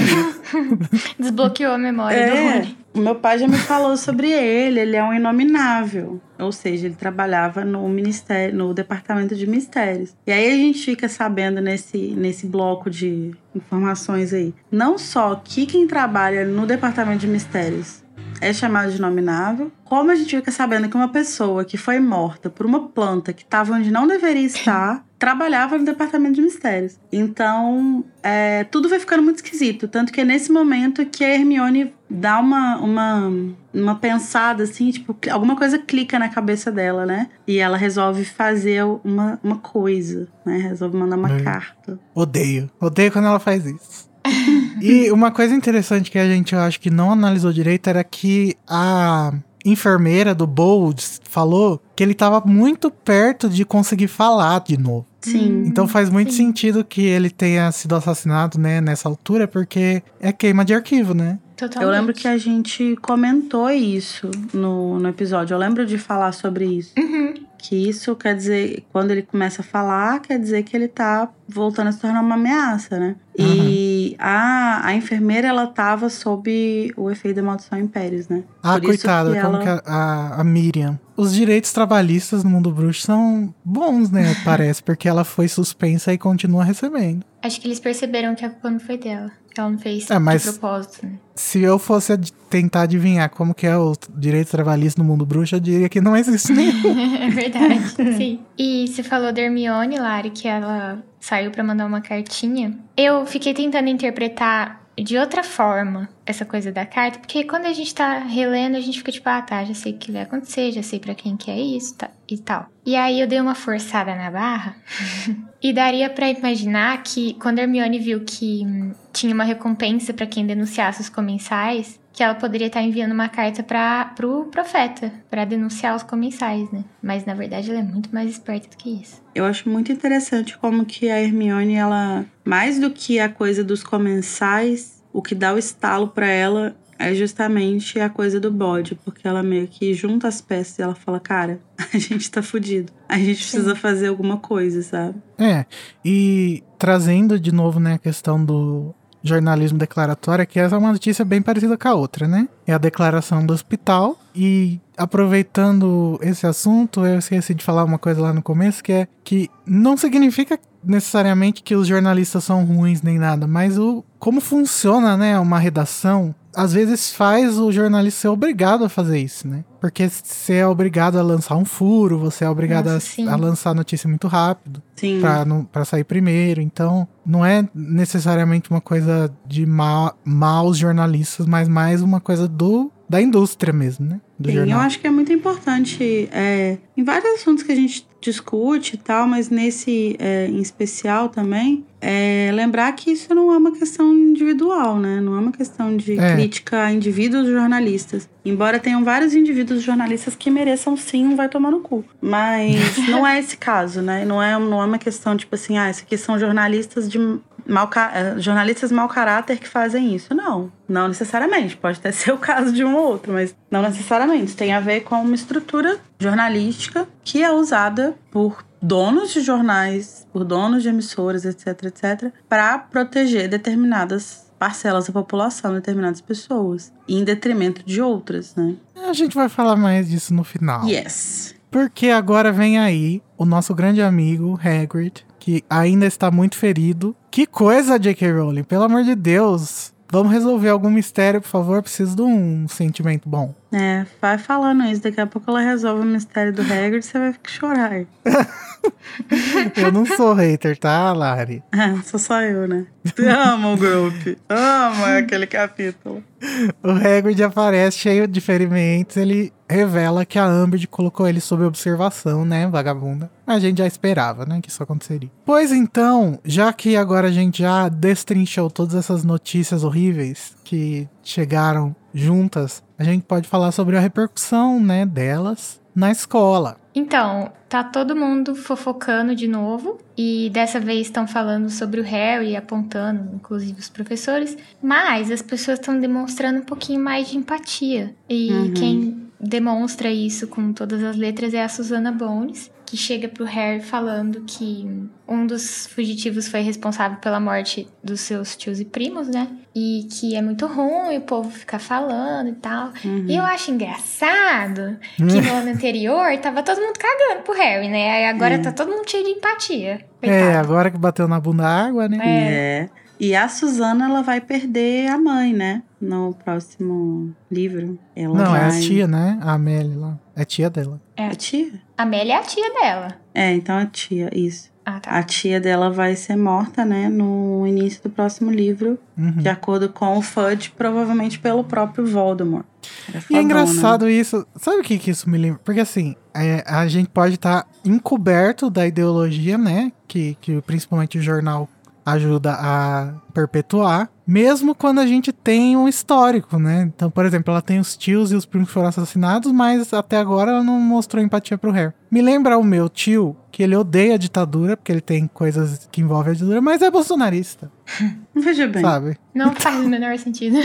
Desbloqueou a memória é, do Rony. Meu pai já me falou sobre ele, ele é um inominável. Ou seja, ele trabalhava no ministério, no departamento de mistérios. E aí a gente fica sabendo nesse, nesse bloco de informações aí. Não só que quem trabalha no departamento de mistérios é chamado de inominável, como a gente fica sabendo que uma pessoa que foi morta por uma planta que estava onde não deveria estar trabalhava no departamento de mistérios. Então, é, tudo vai ficando muito esquisito. Tanto que é nesse momento que a Hermione dá uma, uma, uma pensada, assim, tipo, alguma coisa clica na cabeça dela, né? E ela resolve fazer uma, uma coisa, né? Resolve mandar uma É. carta. Odeio. Odeio quando ela faz isso. e uma coisa interessante que a gente, eu acho que não analisou direito era que a enfermeira do Bold falou que ele tava muito perto de conseguir falar de novo. Sim. Então faz muito sim. sentido que ele tenha sido assassinado, né, nessa altura, porque é queima de arquivo, né? Totalmente. Eu lembro que a gente comentou isso no, no episódio. Eu lembro de falar sobre isso. Uhum. Que isso quer dizer, quando ele começa a falar, quer dizer que ele tá voltando a se tornar uma ameaça, né? E a, a enfermeira, ela tava sob o efeito da maldição Impérios, né? Ah, Por isso coitada, que como ela- que a, a, a Miriam. Os direitos trabalhistas no mundo bruxo são bons, né? Parece, porque ela foi suspensa e continua recebendo. Acho que eles perceberam que a culpa não foi dela. Que ela não fez É, mas- de propósito, né? Se eu fosse ad- tentar adivinhar como que é o direito trabalhista no mundo bruxo, eu diria que não existe nenhum. é verdade, sim. E você falou da Hermione, Lari, que ela saiu pra mandar uma cartinha. Eu fiquei tentando interpretar de outra forma essa coisa da carta, porque quando a gente tá relendo, a gente fica tipo, ah, tá, já sei o que vai acontecer, já sei pra quem que é isso tá, e tal. E aí eu dei uma forçada na barra e daria pra imaginar que quando a Hermione viu que hum, tinha uma recompensa pra quem denunciasse os comensais, que ela poderia estar enviando uma carta para pro profeta, pra denunciar os comensais, né? Mas na verdade ela é muito mais esperta do que isso. Eu acho muito interessante como que a Hermione, ela, mais do que a coisa dos comensais, o que dá o estalo pra ela é justamente a coisa do bode, porque ela meio que junta as peças e ela fala, cara, a gente tá fudido. A gente precisa fazer alguma coisa, sabe? É, e trazendo de novo, né, a questão do jornalismo declaratório, que essa é uma notícia bem parecida com a outra, né? É a declaração do hospital e aproveitando esse assunto, eu esqueci de falar uma coisa lá no começo, que é que não significa necessariamente que os jornalistas são ruins nem nada, mas o como funciona, né, uma redação, às vezes faz o jornalista ser obrigado a fazer isso, né? Porque você é obrigado a lançar um furo, você é obrigado Nossa, a, a lançar notícia muito rápido pra sair primeiro. Então, não é necessariamente uma coisa de ma maus jornalistas, mas mais uma coisa do da indústria mesmo, né? Do Sim, eu jornal. acho que é muito importante é, em vários assuntos que a gente discute e tal, mas nesse é, em especial também, é, lembrar que isso não é uma questão individual, né? Não é uma questão de É. crítica a indivíduos jornalistas. Embora tenham vários indivíduos jornalistas que mereçam sim um vai tomar no cu. Mas não é esse caso, né? Não é, não é uma questão tipo assim, ah, esses aqui são jornalistas de mau ca- eh, jornalistas mau caráter que fazem isso. Não, não necessariamente. Pode até ser o caso de um ou outro, mas não necessariamente. Isso tem a ver com uma estrutura jornalística que é usada por donos de jornais, por donos de emissoras, etc, etc, para proteger determinadas parcelas da população, determinadas pessoas, em detrimento de outras, né? A gente vai falar mais disso no final. Yes. Porque agora vem aí o nosso grande amigo Hagrid, que ainda está muito ferido. Que coisa, J.K. Rowling, pelo amor de Deus. Vamos resolver algum mistério, por favor. Preciso de um sentimento bom. É, vai falando isso. Daqui a pouco ela resolve o mistério do Hagrid e você vai chorar. Eu não sou hater, tá, Lari? É, sou só eu, né? Amo o grupo. Amo aquele capítulo. O Hagrid aparece cheio de ferimentos. Ele revela que a Umbridge colocou ele sob observação, né, vagabunda? A gente já esperava, né, que isso aconteceria. Pois então, já que agora a gente já destrinchou todas essas notícias horríveis que chegaram juntas, a gente pode falar sobre a repercussão, né, delas na escola. Então, tá todo mundo fofocando de novo. E dessa vez estão falando sobre o Harry, apontando, inclusive, os professores. Mas as pessoas estão demonstrando um pouquinho mais de empatia. E Uhum. quem demonstra isso com todas as letras é a Susana Bones, que chega pro Harry falando que um dos fugitivos foi responsável pela morte dos seus tios e primos, né? E que é muito ruim o povo ficar falando e tal. Uhum. E eu acho engraçado que no ano anterior tava todo mundo cagando pro Harry, né? Aí agora tá todo mundo cheio de empatia. É, Coitado. agora que bateu na bunda a água, né? É. E a Suzana, ela vai perder a mãe, né? No próximo livro. Ela Não, é vai... a tia, né? A Amélie lá. É tia dela. É a tia? A Amélia é a tia dela. É, então a tia, isso. Ah, tá. A tia dela vai ser morta, né, no início do próximo livro, Uhum. de acordo com o Fudge, provavelmente pelo próprio Voldemort. Era E é engraçado isso. Sabe o que, que isso me lembra? Porque assim, é, a gente pode estar encoberto da ideologia, né? Que, que principalmente o jornal ajuda a perpetuar, mesmo quando a gente tem um histórico, né? Então, por exemplo, ela tem os tios e os primos que foram assassinados, mas até agora ela não mostrou empatia pro Harry. Me lembra o meu tio, que ele odeia a ditadura, porque ele tem coisas que envolvem a ditadura, mas é bolsonarista, Veja bem. sabe? Não faz o menor sentido.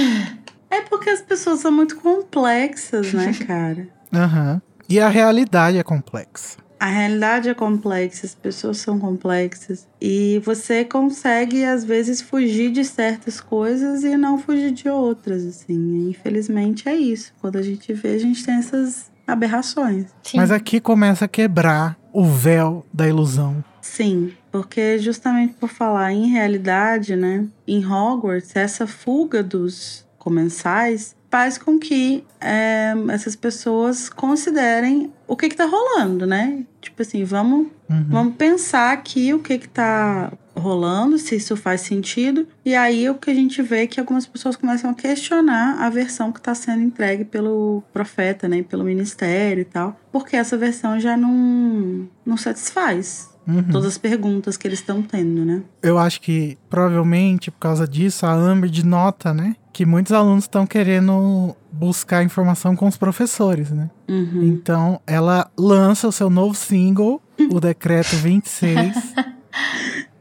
É porque as pessoas são muito complexas, né, cara? Aham. E a realidade é complexa. A realidade é complexa, as pessoas são complexas. E você consegue, às vezes, fugir de certas coisas e não fugir de outras, assim. Infelizmente é isso. Quando a gente vê, a gente tem essas aberrações. Sim. Mas aqui começa a quebrar o véu da ilusão. Sim, porque justamente por falar em realidade, né? Em Hogwarts, essa fuga dos comensais faz com que é, essas pessoas considerem o que que tá rolando, né? Tipo assim, vamos, Uhum. vamos pensar aqui o que que tá rolando, se isso faz sentido. E aí o que a gente vê é que algumas pessoas começam a questionar a versão que está sendo entregue pelo profeta, né? Pelo ministério e tal. Porque essa versão já não, não satisfaz Uhum. todas as perguntas que eles estão tendo, né? Eu acho que provavelmente por causa disso a Amber nota, né, que muitos alunos estão querendo buscar informação com os professores, né? Uhum. Então ela lança o seu novo single, o Decreto 26,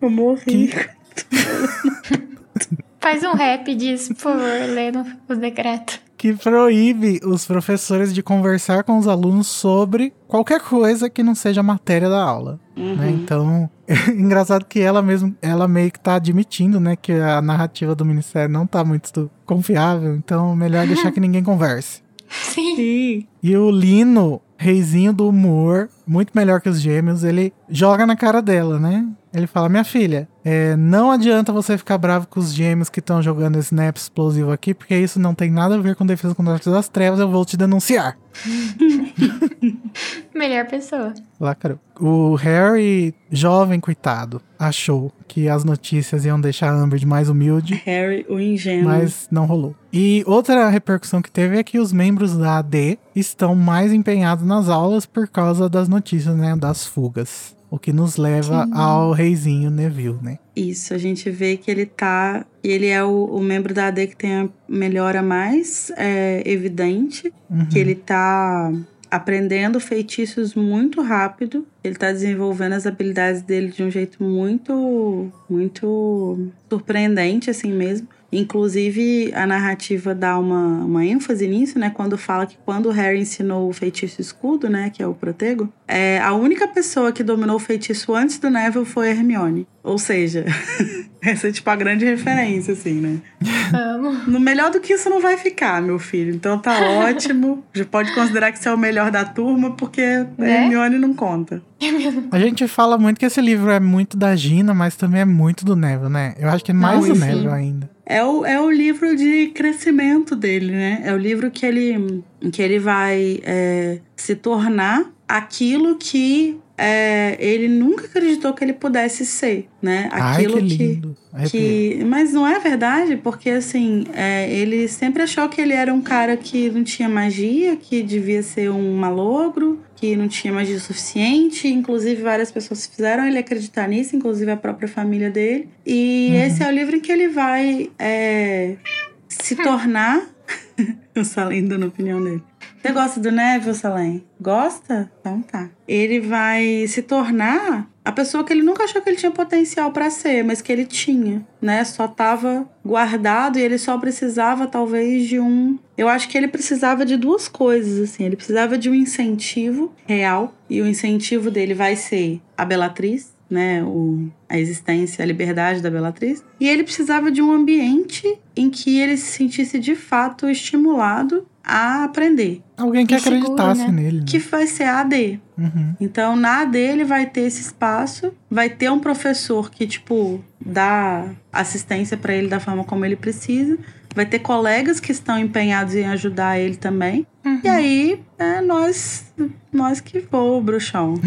Eu morri. que Faz um rap disso, por favor, lendo os decretos. Que proíbe os professores de conversar com os alunos sobre qualquer coisa que não seja matéria da aula. né? Então, é engraçado que ela mesmo, ela meio que tá admitindo, né, que a narrativa do ministério não tá muito confiável, então melhor deixar que ninguém converse. Sim. Sim. E o Lino, reizinho do humor, muito melhor que os gêmeos, ele joga na cara dela, né? Ele fala: Minha filha, é, não adianta você ficar bravo com os gêmeos que estão jogando snap explosivo aqui, porque isso não tem nada a ver com defesa contra as trevas, eu vou te denunciar. Melhor pessoa. Lacrou. O Harry, jovem, coitado, achou que as notícias iam deixar a Amber mais humilde. Harry, o ingênuo. Mas não rolou. E outra repercussão que teve é que os membros da AD estão mais empenhados nas aulas por causa das notícias, né? Das fugas. O que nos leva ao reizinho Neville, né? Isso, a gente vê que ele tá. Ele é o, o membro da AD que tem a melhora mais é, evidente. Uhum. Que ele tá aprendendo feitiços muito rápido. Ele tá desenvolvendo as habilidades dele de um jeito muito, muito surpreendente, assim mesmo. Inclusive, a narrativa dá uma, uma ênfase nisso, né? Quando fala que quando o Harry ensinou o feitiço escudo, né? Que é o protego, é, a única pessoa que dominou o feitiço antes do Neville foi a Hermione. Ou seja, essa é tipo a grande referência, assim, né? Amo. No melhor do que isso não vai ficar, meu filho. Então tá ótimo. Já pode considerar que você é o melhor da turma, porque a Né? Hermione não conta. A gente fala muito que esse livro é muito da Gina, mas também é muito do Neville, né? Eu acho que é mais Não, do sim. Neville ainda. É o, é o livro de crescimento dele, né? É o livro que ele, que ele vai é, se tornar aquilo que é, ele nunca acreditou que ele pudesse ser, né? Ai, Aquilo que lindo. Arrepiei. que mas não é verdade porque assim é, ele sempre achou que ele era um cara que não tinha magia que devia ser um malogro que não tinha magia o suficiente inclusive várias pessoas fizeram ele acreditar nisso inclusive a própria família dele e Uhum. esse é o livro em que ele vai é, se tornar o Salem dando a opinião dele você gosta do Neville, Salem? Gosta? Então tá. Ele vai se tornar a pessoa que ele nunca achou que ele tinha potencial pra ser, mas que ele tinha, né? Só tava guardado e ele só precisava talvez de um. Eu acho que ele precisava de duas coisas, assim. Ele precisava de um incentivo real e o incentivo dele vai ser a Bellatriz, né? O, a existência, a liberdade da Bellatriz. E ele precisava de um ambiente em que ele se sentisse de fato estimulado a aprender, Alguém que E seguro, acreditasse né? nele. né? que vai ser a AD. Uhum. Então, na dele vai ter esse espaço, vai ter um professor que, tipo, dá assistência pra ele da forma como ele precisa, vai ter colegas que estão empenhados em ajudar ele também. Uhum. E aí, é nós, nós que voa, bruxão.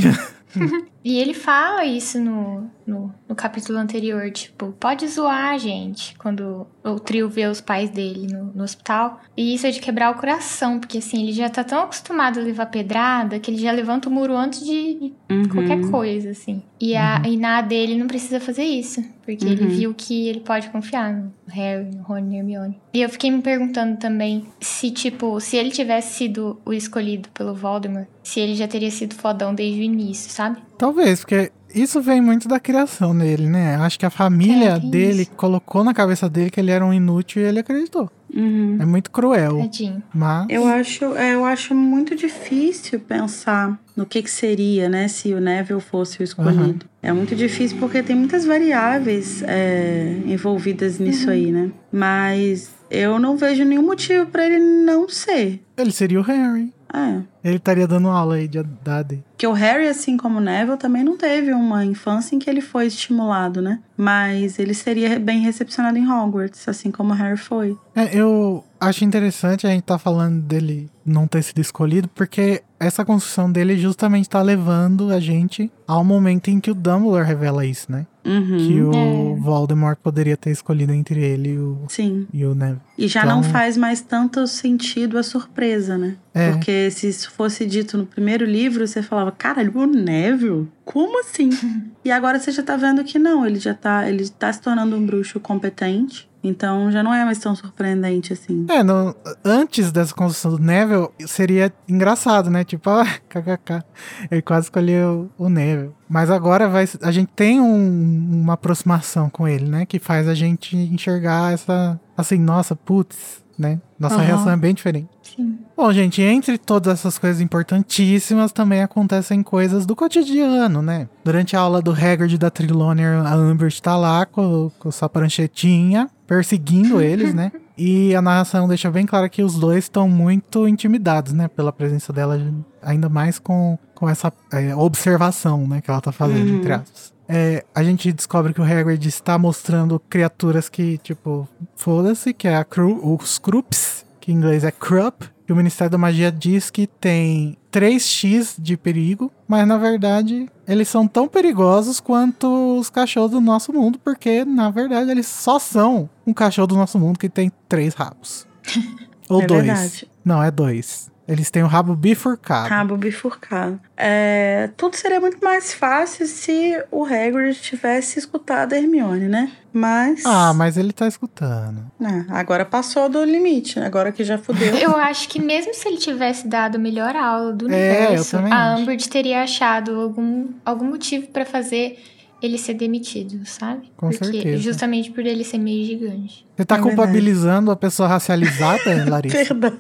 E ele fala isso no, no, no, capítulo anterior, tipo, pode zoar, gente, quando o trio vê os pais dele no, no, hospital. E isso é de quebrar o coração, porque assim, ele já tá tão acostumado a levar pedrada que ele já levanta o muro antes de, uhum. qualquer coisa, assim. E, a, uhum. e na dele não precisa fazer isso, porque uhum. ele viu que ele pode confiar no Harry, no Ron e Hermione. E eu fiquei me perguntando também se, tipo, se ele tivesse sido o escolhido pelo Voldemort, se ele já teria sido fodão desde o início, sabe? Talvez, porque isso vem muito da criação dele, né? Acho que a família é, dele isso. colocou na cabeça dele que ele era um inútil e ele acreditou. Uhum. É muito cruel. Tadinho. Mas... Eu acho, é, eu acho muito difícil pensar no que, que seria, né, se o Neville fosse o escolhido. Uhum. É muito difícil porque tem muitas variáveis é, envolvidas nisso uhum. aí, né? Mas eu não vejo nenhum motivo para ele não ser. Ele seria o Harry. É. Ele estaria dando aula aí de idade. Que o Harry, assim como o Neville, também não teve uma infância em que ele foi estimulado, né? Mas ele seria bem recepcionado em Hogwarts, assim como o Harry foi. É, eu acho interessante a gente estar tá falando dele não ter sido escolhido, porque essa construção dele justamente está levando a gente ao momento em que o Dumbledore revela isso, né? Uhum, que o é. Voldemort poderia ter escolhido entre ele e o, Sim. E o Neville. E já então... não faz mais tanto sentido a surpresa, né? É. Porque se isso fosse dito no primeiro livro, você falava, caralho, o Neville? Como assim? e agora você já tá vendo que não, ele já tá, ele tá se tornando um bruxo competente. Então já não é mais tão surpreendente assim. É, no, antes dessa construção do Neville, seria engraçado, né? Tipo, ah, kkk. Ele quase escolheu o Neville. Mas agora vai, a gente tem um, uma aproximação com ele, né? Que faz a gente enxergar essa. Assim, nossa, putz, né? Nossa uhum. reação é bem diferente. Sim. Bom, gente, entre todas essas coisas importantíssimas, também acontecem coisas do cotidiano, né? Durante a aula do Hagrid da Trilonier, a Amber está lá com, com sua pranchetinha, perseguindo eles, né? E a narração deixa bem claro que os dois estão muito intimidados, né? Pela presença dela, ainda mais com, com essa é, observação, né? Que ela tá fazendo, uhum. entre aspas. É, a gente descobre que o Hagrid está mostrando criaturas que, tipo, foda-se, que é a cru, os Krups, que em inglês é Krupp, que o Ministério da Magia diz que tem 3x de perigo, mas na verdade eles são tão perigosos quanto os cachorros do nosso mundo, porque na verdade eles só são um cachorro do nosso mundo que tem três rabos. Ou é dois. Verdade. Não, é dois. Eles têm o rabo bifurcado. Rabo bifurcado. É, tudo seria muito mais fácil se o Hagrid tivesse escutado a Hermione, né? Mas. Ah, mas ele tá escutando. É, agora passou do limite, né? agora que já fudeu. Eu acho que mesmo se ele tivesse dado a melhor aula do é, universo, a Umbridge teria achado algum, algum motivo para fazer ele ser demitido, sabe? Com Porque, certeza. Justamente por ele ser meio gigante. Você tá é culpabilizando a pessoa racializada, Larissa? Perdão.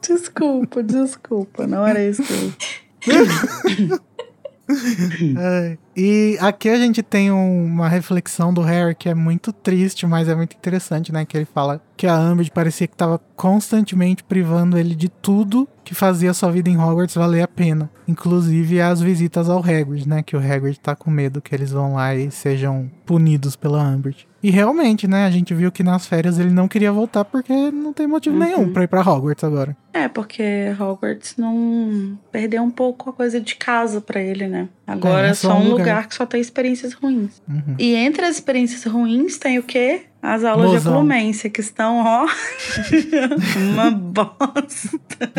Desculpa, desculpa. Não era isso que eu... é, e aqui a gente tem um, uma reflexão do Harry que é muito triste, mas é muito interessante, né? Que ele fala que a Umbridge parecia que estava constantemente privando ele de tudo que fazia sua vida em Hogwarts valer a pena. Inclusive as visitas ao Hagrid, né? Que o Hagrid tá com medo que eles vão lá e sejam punidos pela Umbridge. E realmente, né, a gente viu que nas férias ele não queria voltar porque não tem motivo uhum. nenhum para ir para Hogwarts agora. É, porque Hogwarts não perdeu um pouco a coisa de casa para ele, né? Agora é, é só, um lugar. lugar. que só tem experiências ruins. Uhum. E entre as experiências ruins tem o quê? As aulas Mozão. de oclumência, que estão, ó, uma bosta.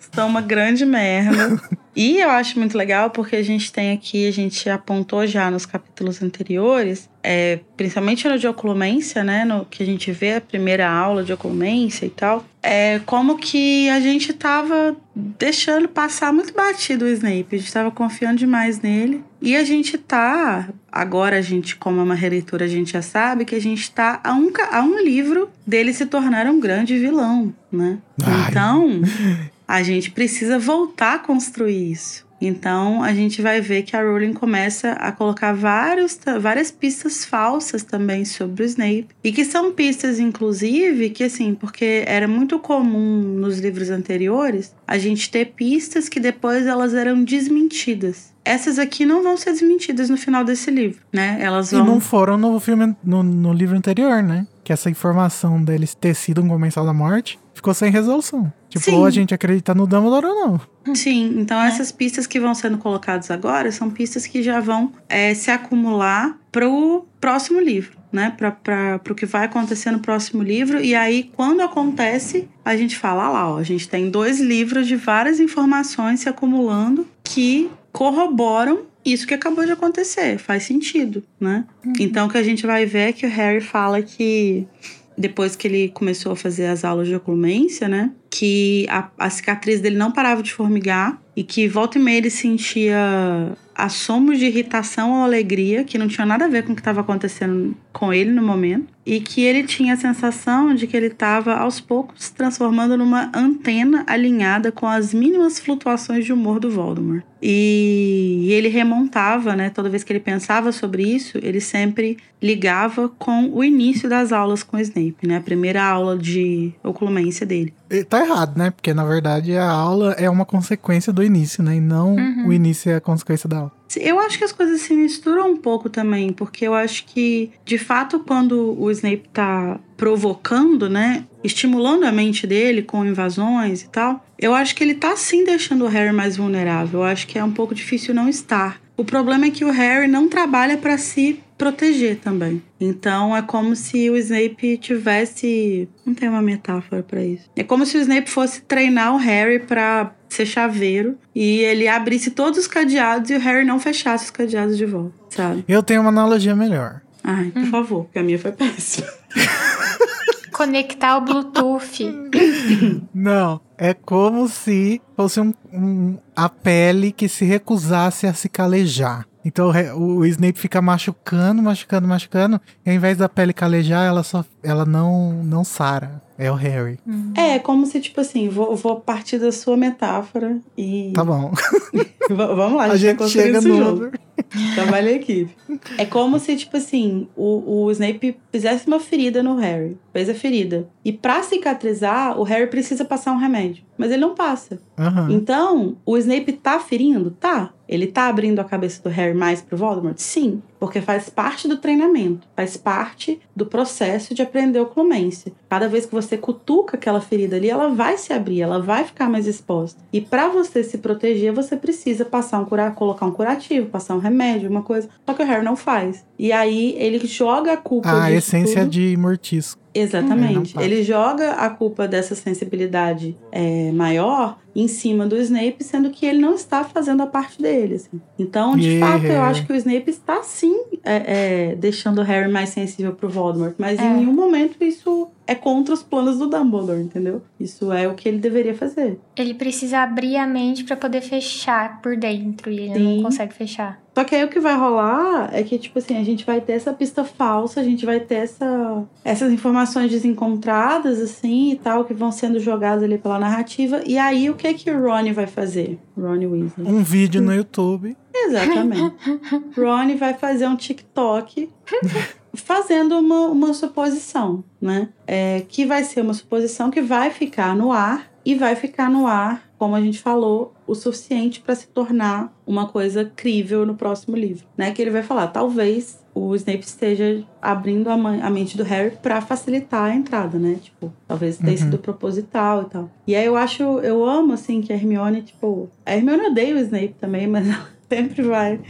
estão uma grande merda. E eu acho muito legal porque a gente tem aqui, a gente apontou já nos capítulos anteriores, é, principalmente no de oclumência, né, no que a gente vê a primeira aula de oclumência e tal, é como que a gente tava deixando passar muito batido o Snape, a gente tava confiando demais nele. E a gente tá, agora a gente, como é uma releitura, a gente já sabe que a gente tá a um, a um livro dele se tornar um grande vilão, né? Ai. Então, a gente precisa voltar a construir isso. Então a gente vai ver que a Rowling começa a colocar vários, várias pistas falsas também sobre o Snape. E que são pistas, inclusive, que assim, porque era muito comum nos livros anteriores a gente ter pistas que depois elas eram desmentidas. Essas aqui não vão ser desmentidas no final desse livro, né? Elas vão. E não foram no filme, no, no livro anterior, né? Que essa informação deles ter sido um comensal da morte ficou sem resolução. Tipo, Sim. ou a gente acredita no Dumbledore ou não. Sim, então essas pistas que vão sendo colocadas agora são pistas que já vão é, se acumular pro próximo livro, né? Pra, pra, pro que vai acontecer no próximo livro. E aí, quando acontece, a gente fala ah lá, ó, a gente tem dois livros de várias informações se acumulando que corroboram isso que acabou de acontecer. Faz sentido, né? Então, o que a gente vai ver é que o Harry fala que depois que ele começou a fazer as aulas de oclumência, né? Que a, a cicatriz dele não parava de formigar e que volta e meia ele sentia assomos de irritação ou alegria, que não tinha nada a ver com o que estava acontecendo com ele no momento, e que ele tinha a sensação de que ele estava aos poucos se transformando numa antena alinhada com as mínimas flutuações de humor do Voldemort. E, ele remontava, né? Toda vez que ele pensava sobre isso, ele sempre ligava com o início das aulas com o Snape, né? A primeira aula de oclumência dele. E tá errado, né? Porque na verdade a aula é uma consequência do início, né? E não o início é a consequência da aula. Eu acho que as coisas se misturam um pouco também, porque eu acho que, de fato, quando o Snape tá provocando, né, estimulando a mente dele com invasões e tal, eu acho que ele tá sim deixando o Harry mais vulnerável. Eu acho que é um pouco difícil não estar. O problema é que o Harry não trabalha para se proteger também. Então é como se o Snape tivesse, não tem uma metáfora para isso. É como se o Snape fosse treinar o Harry para ser chaveiro e ele abrisse todos os cadeados e o Harry não fechasse os cadeados de volta, sabe? Eu tenho uma analogia melhor. Ai, por favor, porque a minha foi péssima. Conectar o Bluetooth. Não, é como se fosse um, um- a pele que se recusasse a se calejar. Então o Snape fica machucando, machucando, machucando, e ao invés da pele calejar, ela só ela não não sara. É o Harry. É, como se, tipo assim, vou, vou partir da sua metáfora e. Tá bom. V- Vamos lá, A vai gente construir chega no jogo. Trabalho em equipe. É como se, tipo assim, o, o Snape fizesse uma ferida no Harry. Fez a ferida. E pra cicatrizar, o Harry precisa passar um remédio. Mas ele não passa. Aham. Então, o Snape tá ferindo? Tá. Ele tá abrindo a cabeça do Harry mais pro Voldemort? Sim. Porque faz parte do treinamento. Faz parte do processo de aprender oclumência. Cada vez que você cutuca aquela ferida ali, ela vai se abrir, ela vai ficar mais exposta. E pra você se proteger, você precisa passar um cura colocar um curativo, passar um remédio, uma coisa. Só que o Harry não faz. E aí ele joga a culpa A disso essência tudo. de mortisco. Exatamente. Uhum. Ele joga a culpa dessa sensibilidade é, maior em cima do Snape, sendo que ele não está fazendo a parte dele. assim. Então, de Yeah. fato, eu acho que o Snape está sim é, é, deixando o Harry mais sensível pro Voldemort, mas É. em nenhum momento isso é contra os planos do Dumbledore, entendeu? Isso é o que ele deveria fazer. Ele precisa abrir a mente pra poder fechar por dentro e ele Sim. não consegue fechar. Só que aí o que vai rolar é que, tipo assim, a gente vai ter essa pista falsa, a gente vai ter essa, essas informações desencontradas, assim, e tal, que vão sendo jogadas ali pela narrativa. E aí, o que que o Ronnie vai fazer? Ronnie Weasley. Um vídeo no YouTube. Exatamente. Ronnie vai fazer um TikTok fazendo uma, uma suposição, né? É, que vai ser uma suposição que vai ficar no ar e vai ficar no ar, como a gente falou, o suficiente para se tornar uma coisa crível no próximo livro, né? Que ele vai falar, talvez o Snape esteja abrindo a, a mente do Harry para facilitar a entrada, né? Tipo, talvez tenha Uhum. sido proposital e tal. E aí eu acho, eu amo assim que a Hermione, tipo, a Hermione odeia o Snape também, mas ela sempre vai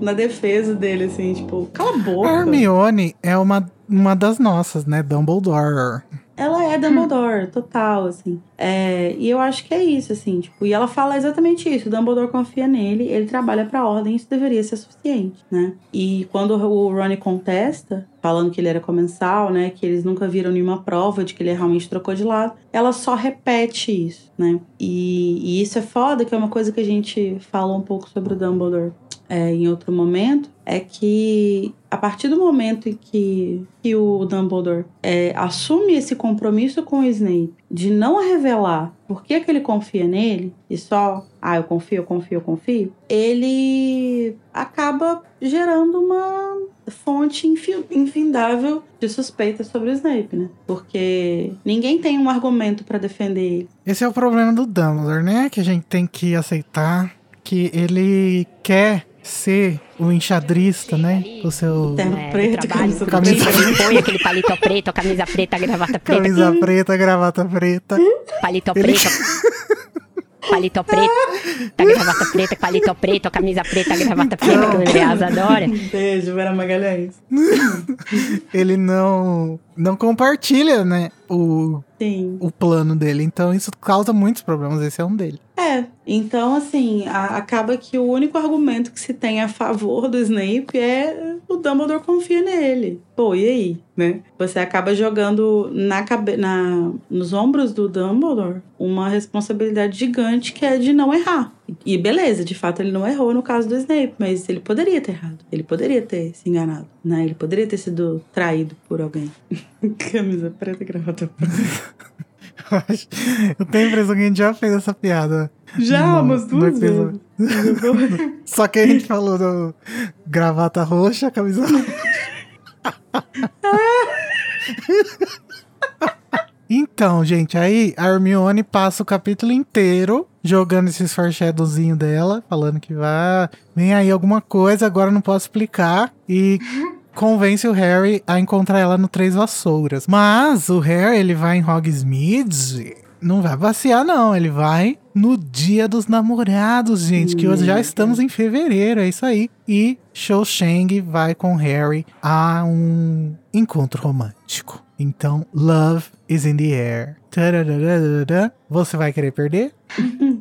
na defesa dele, assim, tipo, cala a boca. A Hermione é uma, uma das nossas, né? Dumbledore. Ela é Dumbledore, total, assim. É, e eu acho que é isso, assim, tipo, e ela fala exatamente isso. O Dumbledore confia nele, ele trabalha pra ordem, isso deveria ser suficiente, né? E quando o Ronnie contesta, falando que ele era comensal, né, que eles nunca viram nenhuma prova de que ele realmente trocou de lado, ela só repete isso, né? E, e isso é foda, que é uma coisa que a gente falou um pouco sobre o Dumbledore é, em outro momento, é que a partir do momento em que, que o Dumbledore é, assume esse compromisso com o Snape de não revelar por que, que ele confia nele e só, ah, eu confio, eu confio, eu confio, ele acaba gerando uma fonte infi- infindável de suspeitas sobre o Snape, né? Porque ninguém tem um argumento pra defender ele. Esse é o problema do Dumbledore, né? Que a gente tem que aceitar que ele quer ser o enxadrista, né? O seu Terno É, preto, trabalho, camisa camisa ele põe aquele palito preto, camisa preta, gravata preta, camisa preta, gravata preta. palito Ele- preto. Palito preto, tá gravata preta, palito preto, camisa preta, gravata preta, que o Andreas adora. Beijo, Vera Magalhães. Ele não não compartilha, né, o, Sim. o plano dele. Então isso causa muitos problemas. Esse é um dele. É, então assim, a- acaba que o único argumento que se tem a favor do Snape é o Dumbledore confia nele. Pô, e aí, né? Você acaba jogando na na nos ombros do Dumbledore uma responsabilidade gigante que é de não errar. E beleza, de fato ele não errou no caso do Snape, mas ele poderia ter errado. Ele poderia ter se enganado, né? Ele poderia ter sido traído por alguém. Camisa preta e gravata preta. Eu tenho a impressão que a gente já fez essa piada. Já, no- umas duas vezes. Só que a gente falou do gravata roxa, camisa Então, gente, aí a Hermione passa o capítulo inteiro jogando esses foreshadowzinho dela, falando que vai, vem aí alguma coisa, agora não posso explicar. E convence o Harry a encontrar ela no Três Vassouras. Mas o Harry, ele vai em Hogsmeade, não vai passear não, ele vai no Dia dos Namorados, gente, que hoje já estamos em fevereiro, é isso aí. E Cho Chang vai com Harry a um encontro romântico. Então, love is in the air. Você vai querer perder?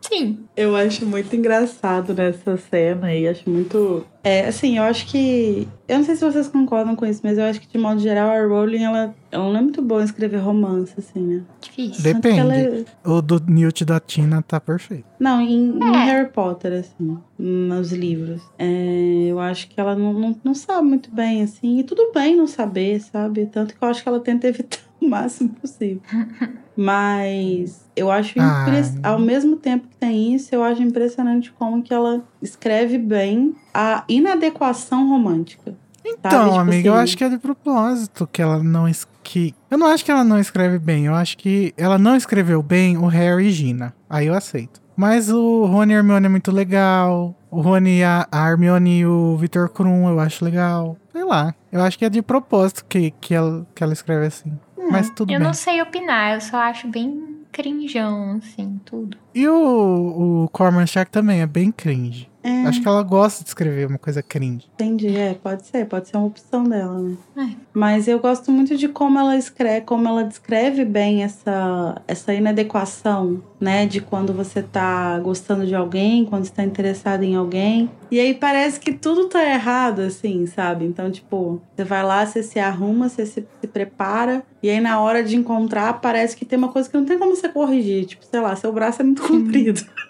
Sim. Eu acho muito engraçado nessa cena aí, acho muito. É, assim, eu acho que. Eu não sei se vocês concordam com isso, mas eu acho que, de modo geral, a Rowling, ela, ela não é muito boa em escrever romance, assim, né? Difícil. Que ela Depende. é- O do Newt e da Tina tá perfeito. Não, em, em É. Harry Potter, assim, nos livros. É, eu acho que ela não, não, não sabe muito bem, assim, e tudo bem não saber, sabe? Tanto que eu acho que ela tenta evitar o máximo possível. Mas eu acho Ah. impress... ao mesmo tempo que tem isso, eu acho impressionante como que ela escreve bem a inadequação romântica. Então, Sabe, tipo amiga, eu assim- acho que é de propósito que ela não es- que Eu não acho que ela não escreve bem, eu acho que ela não escreveu bem o Harry e Gina. Aí eu aceito. Mas o Rony e a Hermione é muito legal. O Rony e a a Hermione e o Victor Krum eu acho legal. Sei lá. Eu acho que é de propósito que, que, ela, que ela escreve assim. Mas tudo Eu bem. não sei opinar, eu só acho bem crinjão, assim, tudo. E o, o Cormac Shark também é bem cringe. É, Acho que ela gosta de escrever uma coisa cringe. entendi. É, pode ser, pode ser uma opção dela, né? É. Mas eu gosto muito de como ela escreve, como ela descreve bem essa, essa inadequação, né? De quando você tá gostando de alguém, quando você tá interessado em alguém. E aí parece que tudo tá errado, assim, sabe? Então, tipo, você vai lá, você se arruma, você se, se prepara. E aí, na hora de encontrar, parece que tem uma coisa que não tem como você corrigir. Tipo, sei lá, seu braço é muito comprido.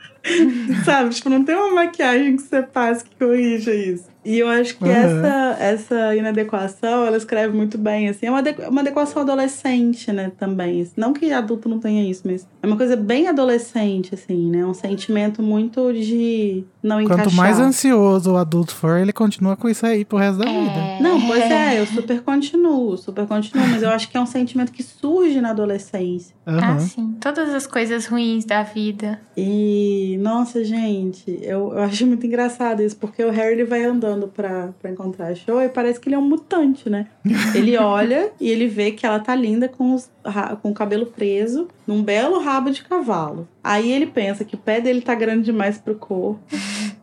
Sabe? Tipo, não tem uma maquiagem que você faz que corrija isso. E eu acho que Uhum. essa, essa inadequação, ela escreve muito bem, assim. É uma, adequ- uma adequação adolescente, né, também. Não que adulto não tenha isso, mas é uma coisa bem adolescente, assim, né? Um sentimento muito de não encaixar. Quanto mais ansioso o adulto for, ele continua com isso aí pro resto da vida. É... Não, pois é, eu super continuo, super continuo, mas eu acho que é um sentimento que surge na adolescência. Aham. Ah, sim. Todas as coisas ruins da vida. E, nossa, gente, eu, eu acho muito engraçado isso, porque o Harry ele vai andando pra, pra encontrar a Show e parece que ele é um mutante, né? Ele olha e ele vê que ela tá linda com, os, com o cabelo preso, num belo rabo de cavalo. Aí ele pensa que o pé dele tá grande demais pro corpo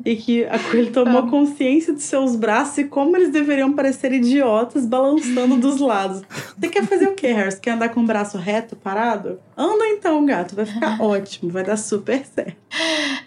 e que a- ele tomou consciência de seus braços e como eles deveriam parecer idiotas balançando dos lados. Você quer fazer o quê? Você quer andar com o braço reto, parado? Anda então, gato, vai ficar ótimo, vai dar super certo.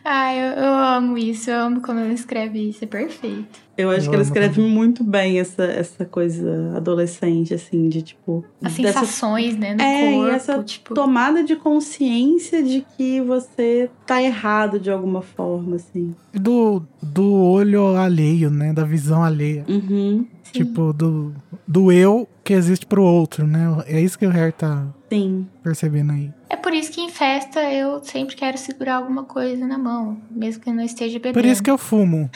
Ai, eu, eu amo isso, eu amo como ela escreve isso, é perfeito. Eu acho Eu que ela escreve muito bem essa, essa coisa adolescente, assim, de tipo. As dessa sensações, né, no É, e corpo, essa tipo... tomada de consciência de que você tá errado de alguma forma, assim. Do, do olho alheio, né? Da visão alheia. Uhum. Sim. Tipo, do, do eu que existe pro outro, né? É isso que o Harry tá Sim. percebendo aí. É por isso que em festa eu sempre quero segurar alguma coisa na mão, mesmo que eu não esteja bebendo. Por isso que eu fumo.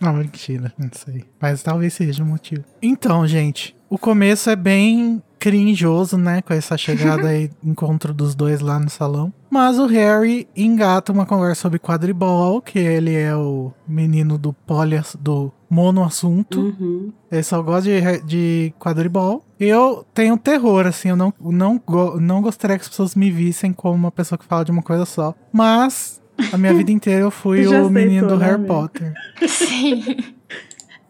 não, mentira, não sei. Mas talvez seja o motivo. Então, gente, o começo é bem crinjoso, né? Com essa chegada aí, encontro dos dois lá no salão. Mas o Harry engata uma conversa sobre quadribol, que ele é o menino do poli, do monoassunto. Uhum. Ele só gosta de, de quadribol. Eu tenho terror, assim, eu não, não, não gostaria que as pessoas me vissem como uma pessoa que fala de uma coisa só. Mas a minha vida inteira eu fui o menino aceitou, do né, Harry? Potter. Sim.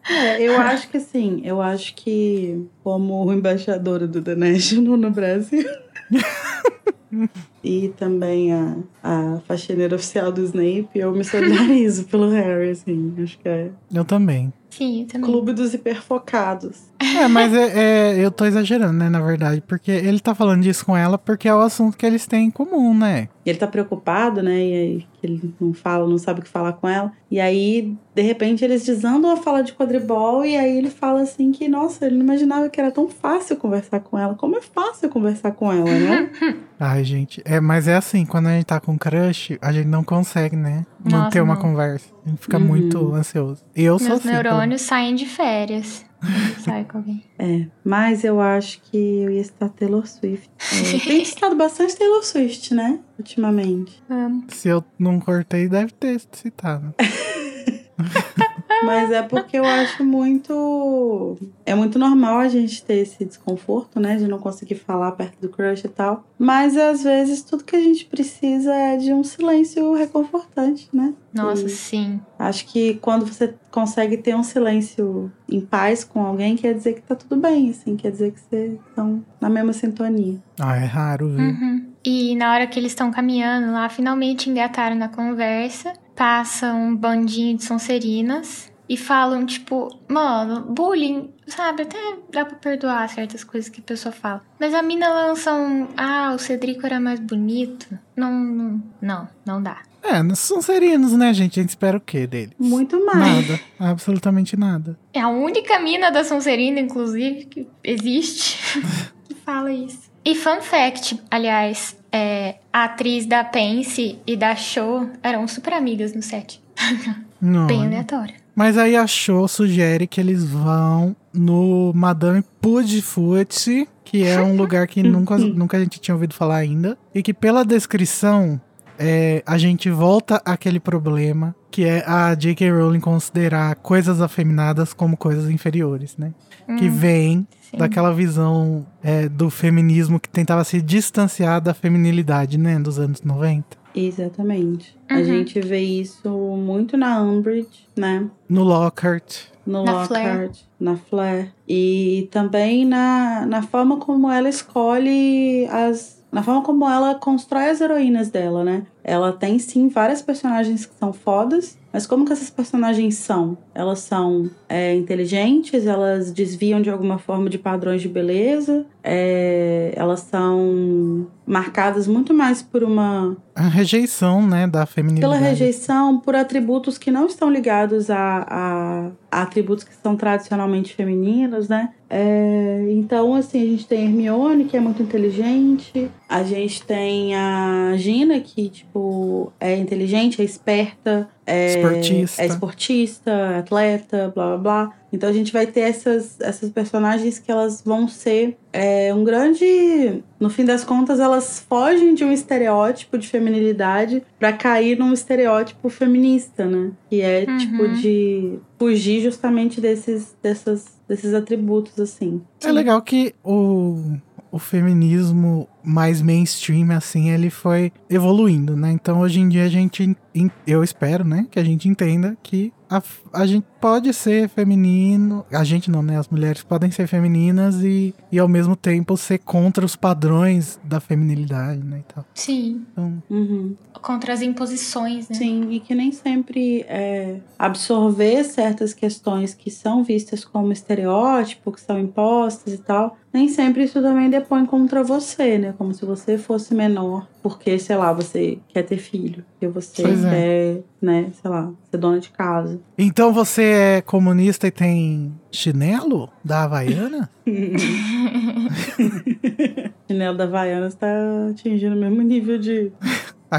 É, eu acho que assim, eu acho que como embaixadora do The National no Brasil e também a, a faxineira oficial do Snape, eu me solidarizo pelo Harry, assim, acho que é Eu também. Sim, eu também. clube dos hiperfocados. É, mas é, é- eu tô exagerando, né, na verdade. Porque ele tá falando disso com ela porque é o assunto que eles têm em comum, né? E ele tá preocupado, né? E aí que ele não fala, não sabe o que falar com ela. E aí, de repente, eles desandam a falar de quadribol. E aí ele fala assim que, nossa, ele não imaginava que era tão fácil conversar com ela. Como é fácil conversar com ela, né? Ai, gente. É, mas é assim, quando a gente tá com crush, a gente não consegue, né? Manter Nossa, uma não. conversa. A gente fica Uhum. muito ansioso. E eu sou Meus assim. pelo- neurônios saem de férias. Sai com alguém. É, mas eu acho que eu ia estar Taylor Swift. É, tem estado bastante Taylor Swift, né? Ultimamente. Amo. Se eu não cortei, deve ter citado. Mas é porque eu acho muito. É muito normal a gente ter esse desconforto, né? De não conseguir falar perto do crush e tal. Mas às vezes tudo que a gente precisa é de um silêncio reconfortante, né? Nossa, E sim. acho que quando você consegue ter um silêncio em paz com alguém, quer dizer que tá tudo bem, assim. Quer dizer que vocês estão na mesma sintonia. Ah, é raro, viu? Uhum. E na hora que eles estão caminhando lá, finalmente engataram na conversa. Passa um bandinho de Sonserinas e falam, tipo, mano, bullying, sabe? Até dá pra perdoar certas coisas que a pessoa fala. Mas a mina lança um. Ah, o Cedrico era mais bonito. Não, não, não, não dá. É, não são serinos, né, gente? A gente espera o quê deles? Muito mais. Nada. Absolutamente nada. É a única mina da Sonserina, inclusive, que existe, que fala isso. E fun fact, aliás, é, a atriz da Pence e da Show eram super amigas no set. Não. Bem aleatório. Mas aí a show sugere que eles vão no Madame Pudfoot, que é um lugar que nunca, nunca a gente tinha ouvido falar ainda. E que pela descrição, é, a gente volta àquele problema que é a J.K. Rowling considerar coisas afeminadas como coisas inferiores, né? Que Hum, vem sim. daquela visão é, do feminismo que tentava se distanciar da feminilidade, né? Dos anos 90. Exatamente. A Uhum. gente vê isso muito na Umbridge, né? No Lockhart. No Na Lockhart, na Flair. E também na, na forma como ela escolhe as. Na forma como ela constrói as heroínas dela, né? Ela tem sim várias personagens que são fodas, mas como que essas personagens são? Elas são é, inteligentes, elas desviam de alguma forma de padrões de beleza, é, elas são marcadas muito mais por uma A rejeição, né? Da feminilidade. pela rejeição, por atributos que não estão ligados a, a- a atributos que são tradicionalmente femininos, né? É, então, assim, a gente tem a Hermione, que é muito inteligente. A gente tem a Gina, que, tipo, é inteligente, é esperta. É, Esportista. É esportista, atleta, blá blá blá. Então a gente vai ter essas, essas personagens que elas vão ser é, um grande. No fim das contas, elas fogem de um estereótipo de feminilidade pra cair num estereótipo feminista, né? Que é Uhum. tipo de fugir justamente desses, dessas, desses atributos, assim. É legal que o, o feminismo mais mainstream, assim, ele foi evoluindo, né? Então, hoje em dia, a gente, en- eu espero, né, que a gente entenda que a, a gente pode ser feminino, a gente não, né? As mulheres podem ser femininas e, e ao mesmo tempo ser contra os padrões da feminilidade, né? E tal. Sim. Então, Uhum. Contra as imposições, né? Sim, e que nem sempre é, absorver certas questões que são vistas como estereótipo, que são impostas e tal, nem sempre isso também depõe contra você, né? Como se você fosse menor, porque, sei lá, você quer ter filho, porque você Pois é. quer, né, sei lá, ser dona de casa. então você é comunista e tem chinelo da Havaiana? Chinelo da Havaianas tá atingindo o mesmo nível de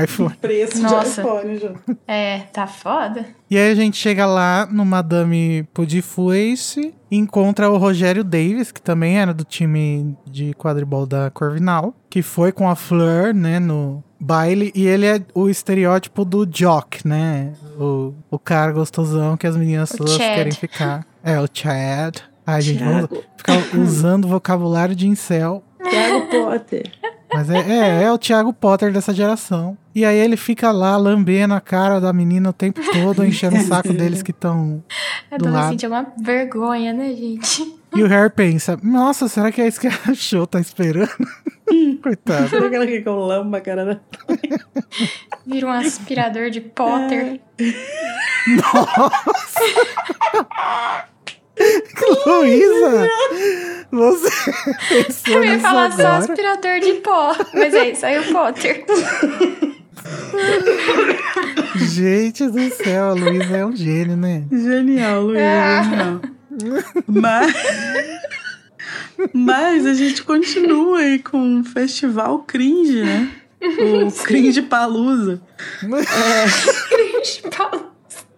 iPhone. Preço Nossa. de iPhone, já. É, tá foda. E aí a gente chega lá no Madame Pudifuice e encontra o Rogério Davis, que também era do time de quadribol da Corvinal, que foi com a Fleur, né, no baile, e ele é o estereótipo do jock, né? O, o cara gostosão que as meninas todas querem ficar. É, o Chad. Ai, gente, vamos ficar usando vocabulário de incel. Thiago Potter. Mas é, é, é o Thiago Potter dessa geração. E aí ele fica lá lambendo a cara da menina o tempo todo, enchendo o saco deles que estão do lado. Adolescente é uma vergonha, né, gente? E o Harry pensa, nossa, será que é isso que a show tá esperando? Coitado. Será que ela quer que eu lamba a cara dela? Vira um aspirador de Potter. Luísa! Você Eu ia nisso falar só agora? aspirador de pó. Mas é isso, aí o Potter. Gente do céu, a Luísa é um gênio, né? Genial, Luísa, Ah. genial. Mas... Mas a gente continua aí com o festival cringe, né? O cringe palusa.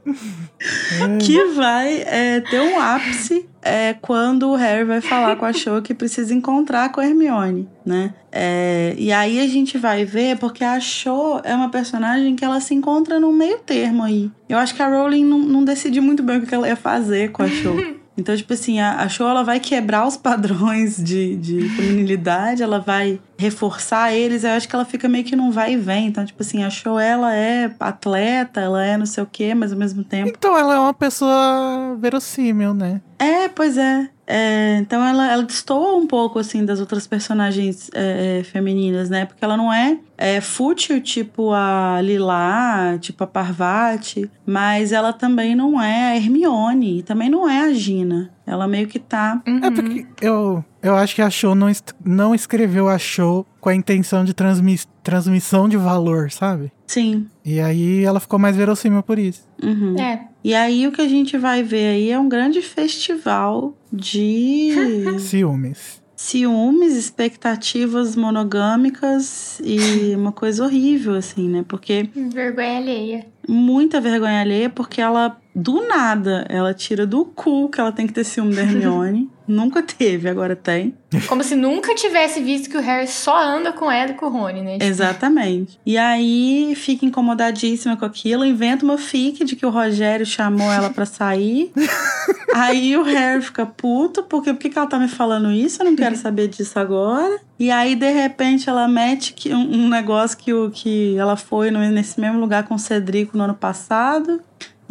Que vai é, ter um ápice é, quando o Harry vai falar com a Cho que precisa encontrar com a Hermione, né? É, e aí a gente vai ver, porque a Cho é uma personagem que ela se encontra no meio termo aí. Eu acho que a Rowling não, não decidiu muito bem o que ela ia fazer com a Cho. Então, tipo assim, a, a Cho ela vai quebrar os padrões de, de feminilidade, ela vai reforçar eles. Eu acho que ela fica meio que num vai e vem. Então, tipo assim, a Cho ela é atleta, ela é não sei o quê, mas ao mesmo tempo Então ela é uma pessoa verossímil, né? é, pois é. É, então ela, ela destoa um pouco assim das outras personagens é, é, femininas, né? Porque ela não é, é fútil tipo a Lila, tipo a Parvati, mas ela também não é a Hermione, e também não é a Gina. Ela meio que tá. É porque eu, eu acho que a show não, est- não escreveu a show com a intenção de transmi transmissão de valor, sabe? Sim. E aí ela ficou mais verossímil por isso. Uhum. É, E aí o que a gente vai ver aí é um grande festival de Ciúmes. ciúmes, expectativas monogâmicas e uma coisa horrível, assim, né? Porque vergonha alheia. muita vergonha alheia, porque ela, do nada, ela tira do cu que ela tem que ter ciúme da Hermione. Nunca teve, agora tem. Como se nunca tivesse visto que o Harry só anda com ela e com o Rony, né? Tipo, Exatamente. E aí fica incomodadíssima com aquilo, inventa uma fic de que o Rogério chamou ela pra sair. aí o Harry fica puto, porque por que ela tá me falando isso? Eu não quero saber disso agora. E aí, de repente, ela mete que um, um negócio que, o, que ela foi nesse mesmo lugar com o Cedrico no ano passado.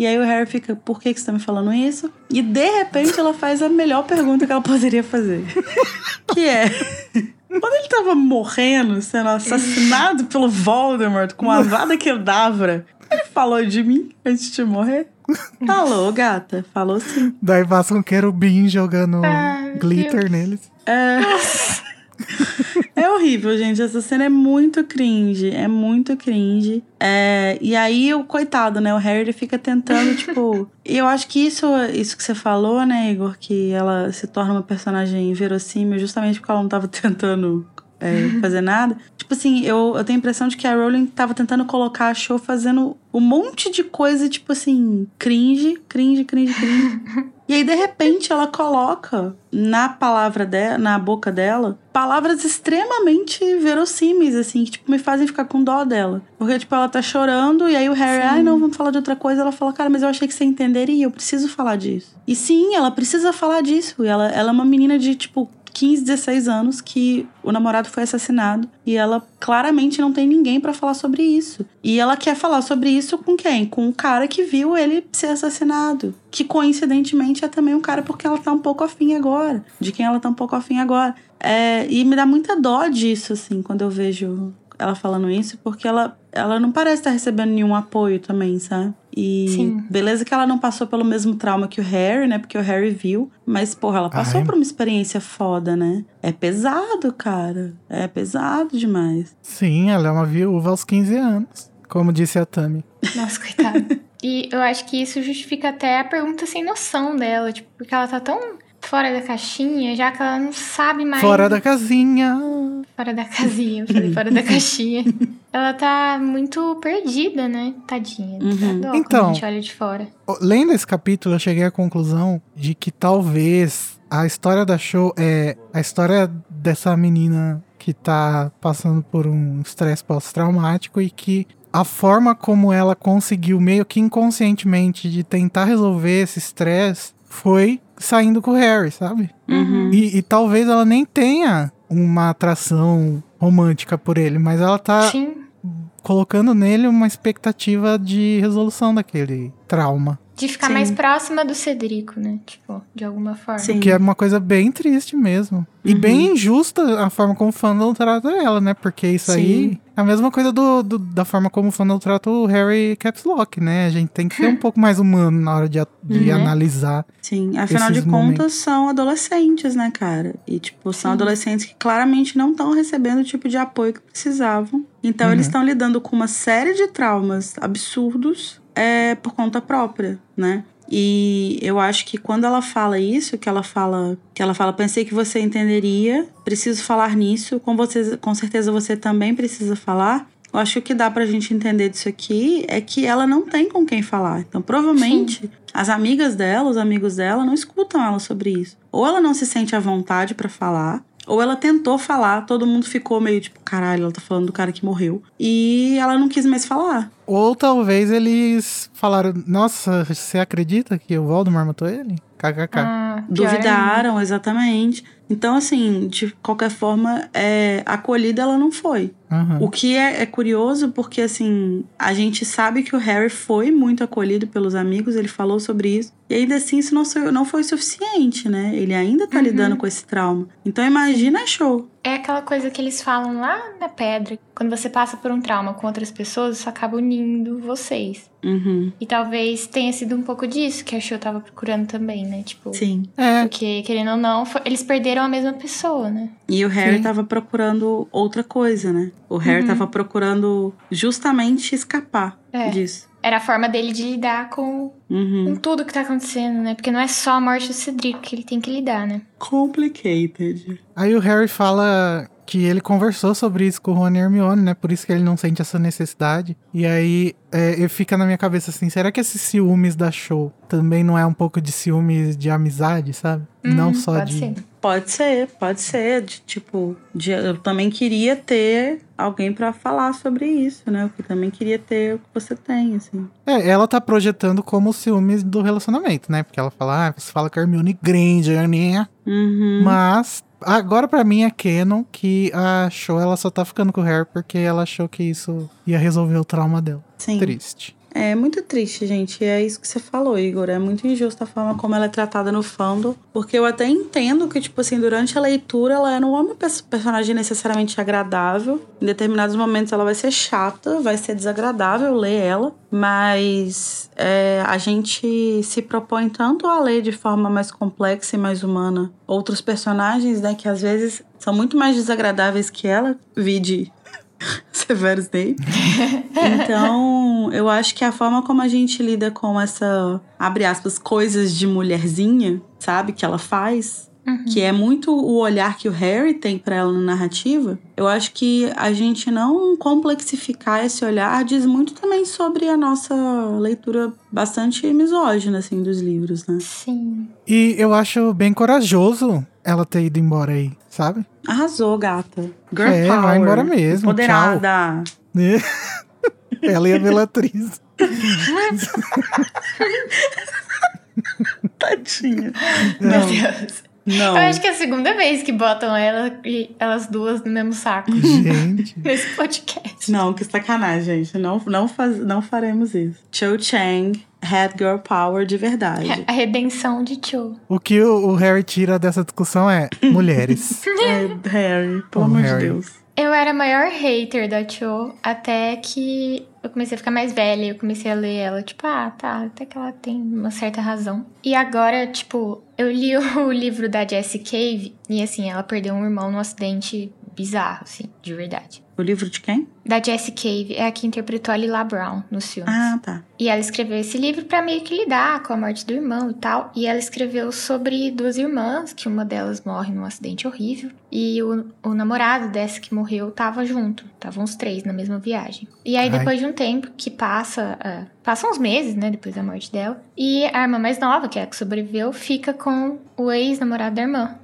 E aí o Harry fica, por que, que você tá me falando isso? E de repente ela faz a melhor pergunta que ela poderia fazer. que é. Quando ele tava morrendo, sendo assassinado pelo Voldemort com a vada Kedavra, ele falou de mim antes de morrer? Falou, gata. Falou sim. Daí passa um querubim jogando Ah, glitter Deus. neles. É... é horrível, gente. Essa cena é muito cringe. É muito cringe. É, E aí, o coitado, né? O Harry fica tentando, tipo. E eu acho que isso, isso que você falou, né, Igor? Que ela se torna uma personagem verossímil justamente porque ela não tava tentando é, fazer nada. Tipo assim, eu, eu tenho a impressão de que a Rowling tava tentando colocar a show fazendo um monte de coisa, tipo assim, cringe, cringe, cringe, cringe. E aí, de repente, ela coloca na palavra dela, na boca dela, palavras extremamente verossímeis, assim, que, tipo, me fazem ficar com dó dela. Porque, tipo, ela tá chorando, e aí o Harry, ai, não, vamos falar de outra coisa. Ela fala, cara, mas eu achei que você entenderia, eu preciso falar disso. E sim, ela precisa falar disso. E ela, ela é uma menina de, tipo, 15, 16 anos que o namorado foi assassinado e ela claramente não tem ninguém pra falar sobre isso. E ela quer falar sobre isso com quem? Com o cara que viu ele ser assassinado. Que coincidentemente é também um cara porque ela tá um pouco afim agora. De quem ela tá um pouco afim agora. É, e me dá muita dó disso, assim, quando eu vejo ela falando isso, porque ela, ela não parece estar recebendo nenhum apoio também, sabe? E Sim. beleza que ela não passou pelo mesmo trauma que o Harry, né? Porque o Harry viu. Mas, porra, ela passou Ai. por uma experiência foda, né? É pesado, cara. É pesado demais. Sim, ela é uma viúva aos 15 anos. Como disse a Tami. Nossa, coitada. e eu acho que isso justifica até a pergunta sem noção dela, tipo, porque ela tá tão fora da caixinha, já que ela não sabe mais. Fora da casinha. Fora da casinha, eu falei fora da caixinha. Ela tá muito perdida, né? Tadinha. Uhum. Dá dó Então. quando a gente olha de fora. Lendo esse capítulo, eu cheguei à conclusão de que talvez a história da show é a história dessa menina que tá passando por um estresse pós-traumático e que a forma como ela conseguiu, meio que inconscientemente, de tentar resolver esse estresse foi saindo com o Harry, sabe? Uhum. E, e talvez ela nem tenha uma atração romântica por ele, mas ela tá Sim. colocando nele uma expectativa de resolução daquele trauma. De ficar Sim. mais próxima do Cedrico, né? Tipo, de alguma forma. Sim. Que é uma coisa bem triste mesmo. E Uhum. bem injusta a forma como o fandom trata ela, né? Porque isso Sim. aí a mesma coisa do, do- da forma como o fandom trata o Harry Caps Lock, né? A gente tem que ser um pouco mais humano na hora de, de Uhum. analisar. Sim, afinal de momentos. contas são adolescentes, né, cara? E, tipo, são adolescentes que claramente não estão recebendo o tipo de apoio que precisavam. Então, Uhum. eles estão lidando com uma série de traumas absurdos é, por conta própria, né? E eu acho que quando ela fala isso, que ela fala, que ela fala, pensei que você entenderia, preciso falar nisso, com você, com certeza você também precisa falar. Eu acho que o que dá pra gente entender disso aqui é que ela não tem com quem falar. Então, provavelmente, as amigas dela, os amigos dela, não escutam ela sobre isso. Ou ela não se sente à vontade pra falar, ou ela tentou falar, todo mundo ficou meio tipo, caralho, ela tá falando do cara que morreu. E ela não quis mais falar. Ou talvez eles falaram: Nossa, você acredita que o Voldemort matou ele? KKK. Ah, Duvidaram, exatamente. Então, assim, de qualquer forma, é, acolhida ela não foi. Aham. O que é, é curioso porque, assim, a gente sabe que o Harry foi muito acolhido pelos amigos, ele falou sobre isso. E ainda assim, isso não, foi- não foi suficiente, né? Ele ainda tá Uhum. lidando com esse trauma. Então, imagina a show. É aquela coisa que eles falam lá na pedra. Quando você passa por um trauma com outras pessoas, isso acaba unindo vocês. Uhum. E talvez tenha sido um pouco disso que a Show tava procurando também, né? Tipo, Sim. É, porque, querendo ou não, foi- eles perderam a mesma pessoa, né? E o Harry Sim. tava procurando outra coisa, né? O Harry Uhum. tava procurando justamente escapar É. disso. Era a forma dele de lidar com, Uhum. com tudo que tá acontecendo, né? Porque não é só a morte do Cedrico que ele tem que lidar, né? Complicated. Aí o Harry fala que ele conversou sobre isso com o Rony e Hermione, né? Por isso que ele não sente essa necessidade. E aí é, ele fica na minha cabeça assim, será que esses ciúmes da show também não é um pouco de ciúmes de amizade, sabe? não Hum, só pode de... ser. Pode ser, pode ser. De, tipo, de- eu também queria ter alguém pra falar sobre isso, né? Eu também queria ter o que você tem, assim. É, ela tá projetando como ciúmes do relacionamento, né? Porque ela fala, ah, você fala que a Hermione Granger, né? Uhum. Mas agora pra mim é canon que a show ela só tá ficando com o Harry porque ela achou que isso ia resolver o trauma dela. Sim. Triste. É muito triste, gente. É isso que você falou, Igor. É muito injusta a forma como ela é tratada no fandom. Porque eu até entendo que, tipo assim, durante a leitura ela não é uma pers- personagem necessariamente agradável. Em determinados momentos ela vai ser chata, vai ser desagradável ler ela. Mas é, a gente se propõe tanto a ler de forma mais complexa e mais humana outros personagens, né? Que às vezes são muito mais desagradáveis que ela. Vide Severo Snape. Então, eu acho que a forma como a gente lida com essa, abre aspas, coisas de mulherzinha, sabe, que ela faz, que é muito o olhar que o Harry tem pra ela na narrativa, eu acho que a gente não complexificar esse olhar diz muito também sobre a nossa leitura bastante misógina, assim, dos livros, né? Sim. E eu acho bem corajoso ela ter ido embora aí, sabe? Arrasou, gata. Girl É, power. vai embora mesmo, Empoderada. ela e a Bellatriz. Tadinha. Meu Deus. Não. Eu acho que é a segunda vez que botam ela e elas duas no mesmo saco Gente. nesse podcast. Não, que sacanagem, gente. Não, não, faz, não faremos isso. Cho Chang had girl power de verdade. A redenção de Cho. O que o, o Harry tira dessa discussão é mulheres. é, Harry, pelo Oh, amor de Deus. Eu era a maior hater da Cho até que eu comecei a ficar mais velha e eu comecei a ler ela. Tipo, ah, tá, até que ela tem uma certa razão. E agora, tipo, eu li o livro da Jessie Cave e assim, ela perdeu um irmão num acidente bizarro, assim, de verdade. O livro de quem? Da Jessie Cave, é a que interpretou a Lila Brown nos filmes. Ah, tá. E ela escreveu esse livro para meio que lidar com a morte do irmão e tal. E ela escreveu sobre duas irmãs, que uma delas morre num acidente horrível. E o, o namorado dessa que morreu tava junto. Estavam os três na mesma viagem. E aí, Ai. depois de um tempo que passa. ah, passam uns meses, né? Depois da morte dela. E a irmã mais nova, que é a que sobreviveu, fica com o ex-namorado da irmã.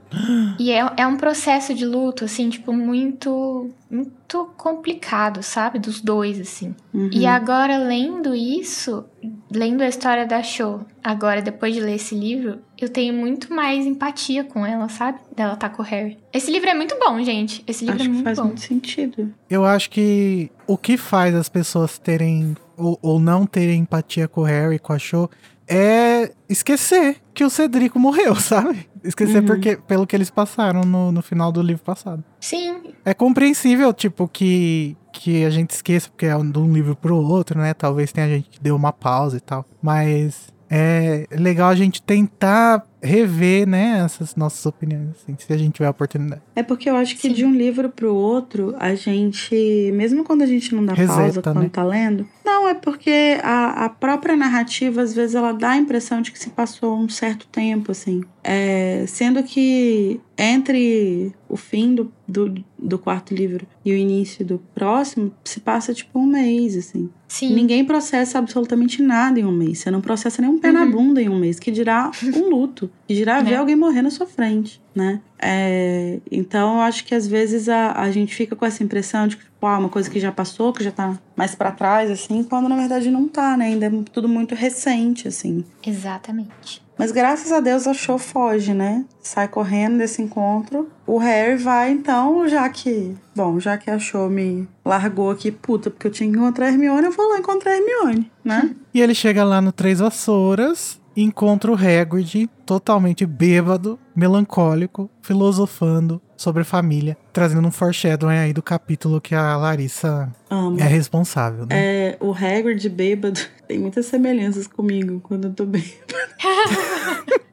E é, é um processo de luto, assim, tipo, muito. Muito complicado, sabe? Dos dois, assim. Uhum. E agora, lendo isso, lendo a história da Show, agora, depois de ler esse livro, eu tenho muito mais empatia com ela, sabe? Dela tá com o Harry. Esse livro é muito bom, gente. Esse livro Acho é que muito faz bom. muito sentido. Eu acho que o que faz as pessoas terem ou, ou não terem empatia com o Harry, com a Cho, é esquecer que o Cedrico morreu, sabe? Esquecer Uhum. porque, pelo que eles passaram no, no final do livro passado. Sim, É compreensível, tipo, que, que a gente esqueça, porque é um- de um livro pro outro, né? Talvez tenha gente que deu uma pausa e tal. Mas é legal a gente tentar rever, né, essas nossas opiniões, assim, se a gente tiver a oportunidade. É porque eu acho que Sim. de um livro pro outro, a gente, mesmo quando a gente não dá pausa Reseta, quando né? tá lendo, não, é porque a, a própria narrativa, às vezes, ela dá a impressão de que se passou um certo tempo, assim. É, sendo que entre o fim do, do, do quarto livro e o início do próximo, se passa tipo um mês, assim. sim. Ninguém processa absolutamente nada em um mês. Você não processa nem um pé na Uhum. bunda em um mês, que dirá um luto, que dirá ver É. alguém morrer na sua frente, né? É, então, eu acho que às vezes a, a gente fica com essa impressão de que, tipo, ah, uma coisa que já passou, que já tá mais pra trás, assim, quando na verdade não tá, né? Ainda é tudo muito recente, assim. Exatamente. Mas graças a Deus a Show foge, né? Sai correndo desse encontro. O Harry vai, então, já que. Bom, já que a Show me largou aqui, puta, porque eu tinha que encontrar a Hermione, eu vou lá encontrar a Hermione, né? E ele chega lá no Três Vassouras e encontra o Hagrid totalmente bêbado, melancólico, filosofando sobre família, trazendo um foreshadowing aí do capítulo que a Larissa Amo. é responsável, né? É, o Hagrid bêbado tem muitas semelhanças comigo quando eu tô bêbado.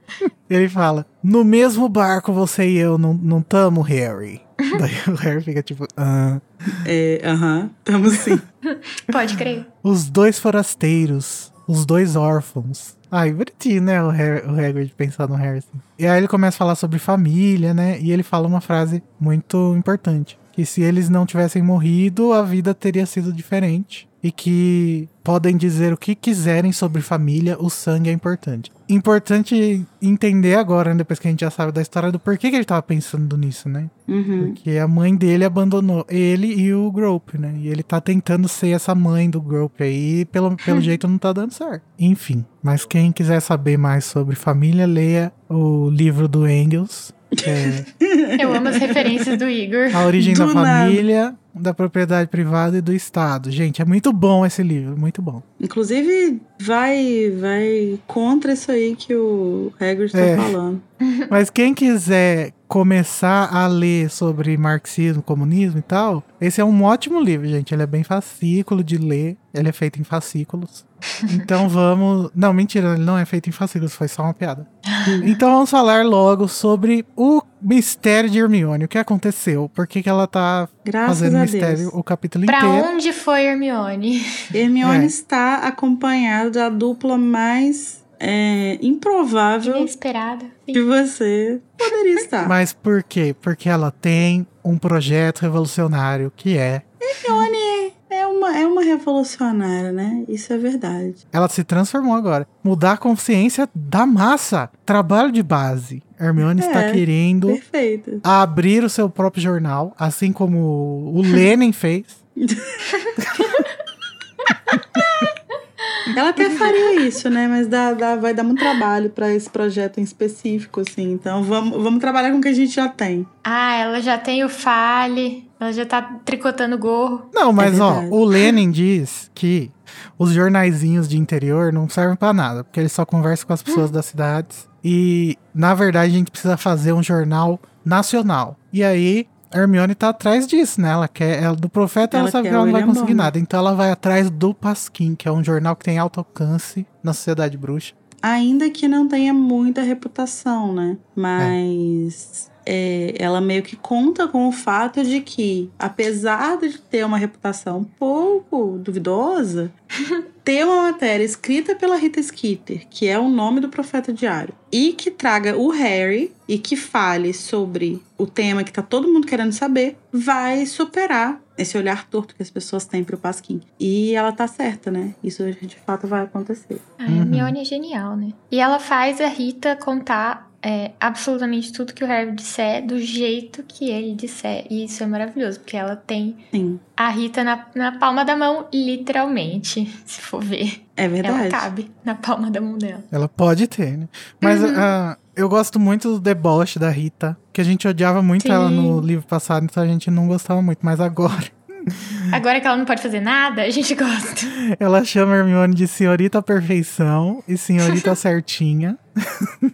Ele fala: No mesmo barco você e eu não, não tamo, Harry. Daí o Harry fica tipo: ah. É, aham, tamo sim. Pode crer. Os dois forasteiros, os dois órfãos. Ai, bonitinho, né? O, Harry, o Hagrid pensar no Harry. assim. E aí ele começa a falar sobre família, né? E ele fala uma frase muito importante. Que se eles não tivessem morrido, a vida teria sido diferente. E que podem dizer o que quiserem sobre família, o sangue é importante. Importante entender agora, né, depois que a gente já sabe da história, do porquê que ele tava pensando nisso, né? Uhum. Porque a mãe dele abandonou ele e o Grope, né? E ele tá tentando ser essa mãe do Grope aí, e pelo, pelo jeito não tá dando certo. Enfim, mas quem quiser saber mais sobre família, leia o livro do Engels, é Eu amo as referências do Igor. A Origem da Do nada. Família, da Propriedade Privada e do Estado. Gente, é muito bom esse livro, muito bom. Inclusive, vai, vai contra isso aí que o Hagrid tá É. falando. Mas quem quiser começar a ler sobre marxismo, comunismo e tal, esse é um ótimo livro, gente. Ele é bem fascículo de ler. Ele é feito em fascículos. Então vamos. Não, mentira, ele não é feito em fascículos, foi só uma piada. Então vamos falar logo sobre o mistério de Hermione. O que aconteceu? Por que, que ela tá Graças fazendo mistério Deus. o capítulo Pra inteiro? onde foi Hermione? Hermione É. está acompanhada da dupla mais é, improvável Inesperada. que você poderia estar. Mas por quê? Porque ela tem um projeto revolucionário que é Hermione é uma, é uma revolucionária, né? Isso é verdade. Ela se transformou agora. Mudar a consciência da massa. Trabalho de base. Hermione está É, querendo Perfeito. abrir o seu próprio jornal, assim como o Lenin fez. Ela até faria isso, né? Mas dá, dá- vai dar muito trabalho pra esse projeto em específico, assim. Então vamos, vamos trabalhar com o que a gente já tem. Ah, ela já tem o Fale. Ela já tá tricotando gorro. Não, mas ó, verdade. o Lenin diz que os jornaizinhos de interior não servem pra nada, porque ele só conversa com as pessoas das cidades. E, na verdade, a gente precisa fazer um jornal nacional. E aí, a Hermione tá atrás disso, né? Ela quer. Ela, do profeta, ela, Ela sabe que ela não vai conseguir Bonner. nada. Então ela vai atrás do Pasquim, que é um jornal que tem alto alcance na sociedade bruxa. Ainda que não tenha muita reputação, né? Mas é, ela meio que conta com o fato de que, apesar de ter uma reputação um pouco duvidosa, ter uma matéria escrita pela Rita Skeeter, que é o nome do Profeta Diário, e que traga o Harry e que fale sobre o tema que tá todo mundo querendo saber, vai superar esse olhar torto que as pessoas têm pro Pasquim. E ela tá certa, né? Isso de fato vai acontecer. A Hermione é genial, né? E ela faz a Rita contar é, absolutamente tudo que o Harry disser do jeito que ele disser. E isso é maravilhoso, porque ela tem Sim, a Rita na, na palma da mão, literalmente, se for ver. é Ela verdade. cabe na palma da mão dela. Ela pode ter, né? Mas Uhum. ah, eu gosto muito do deboche da Rita, que a gente odiava muito Sim. ela no livro passado, então a gente não gostava muito. Mas agora, Agora que ela não pode fazer nada, a gente gosta. ela chama a Hermione de senhorita perfeição e senhorita certinha.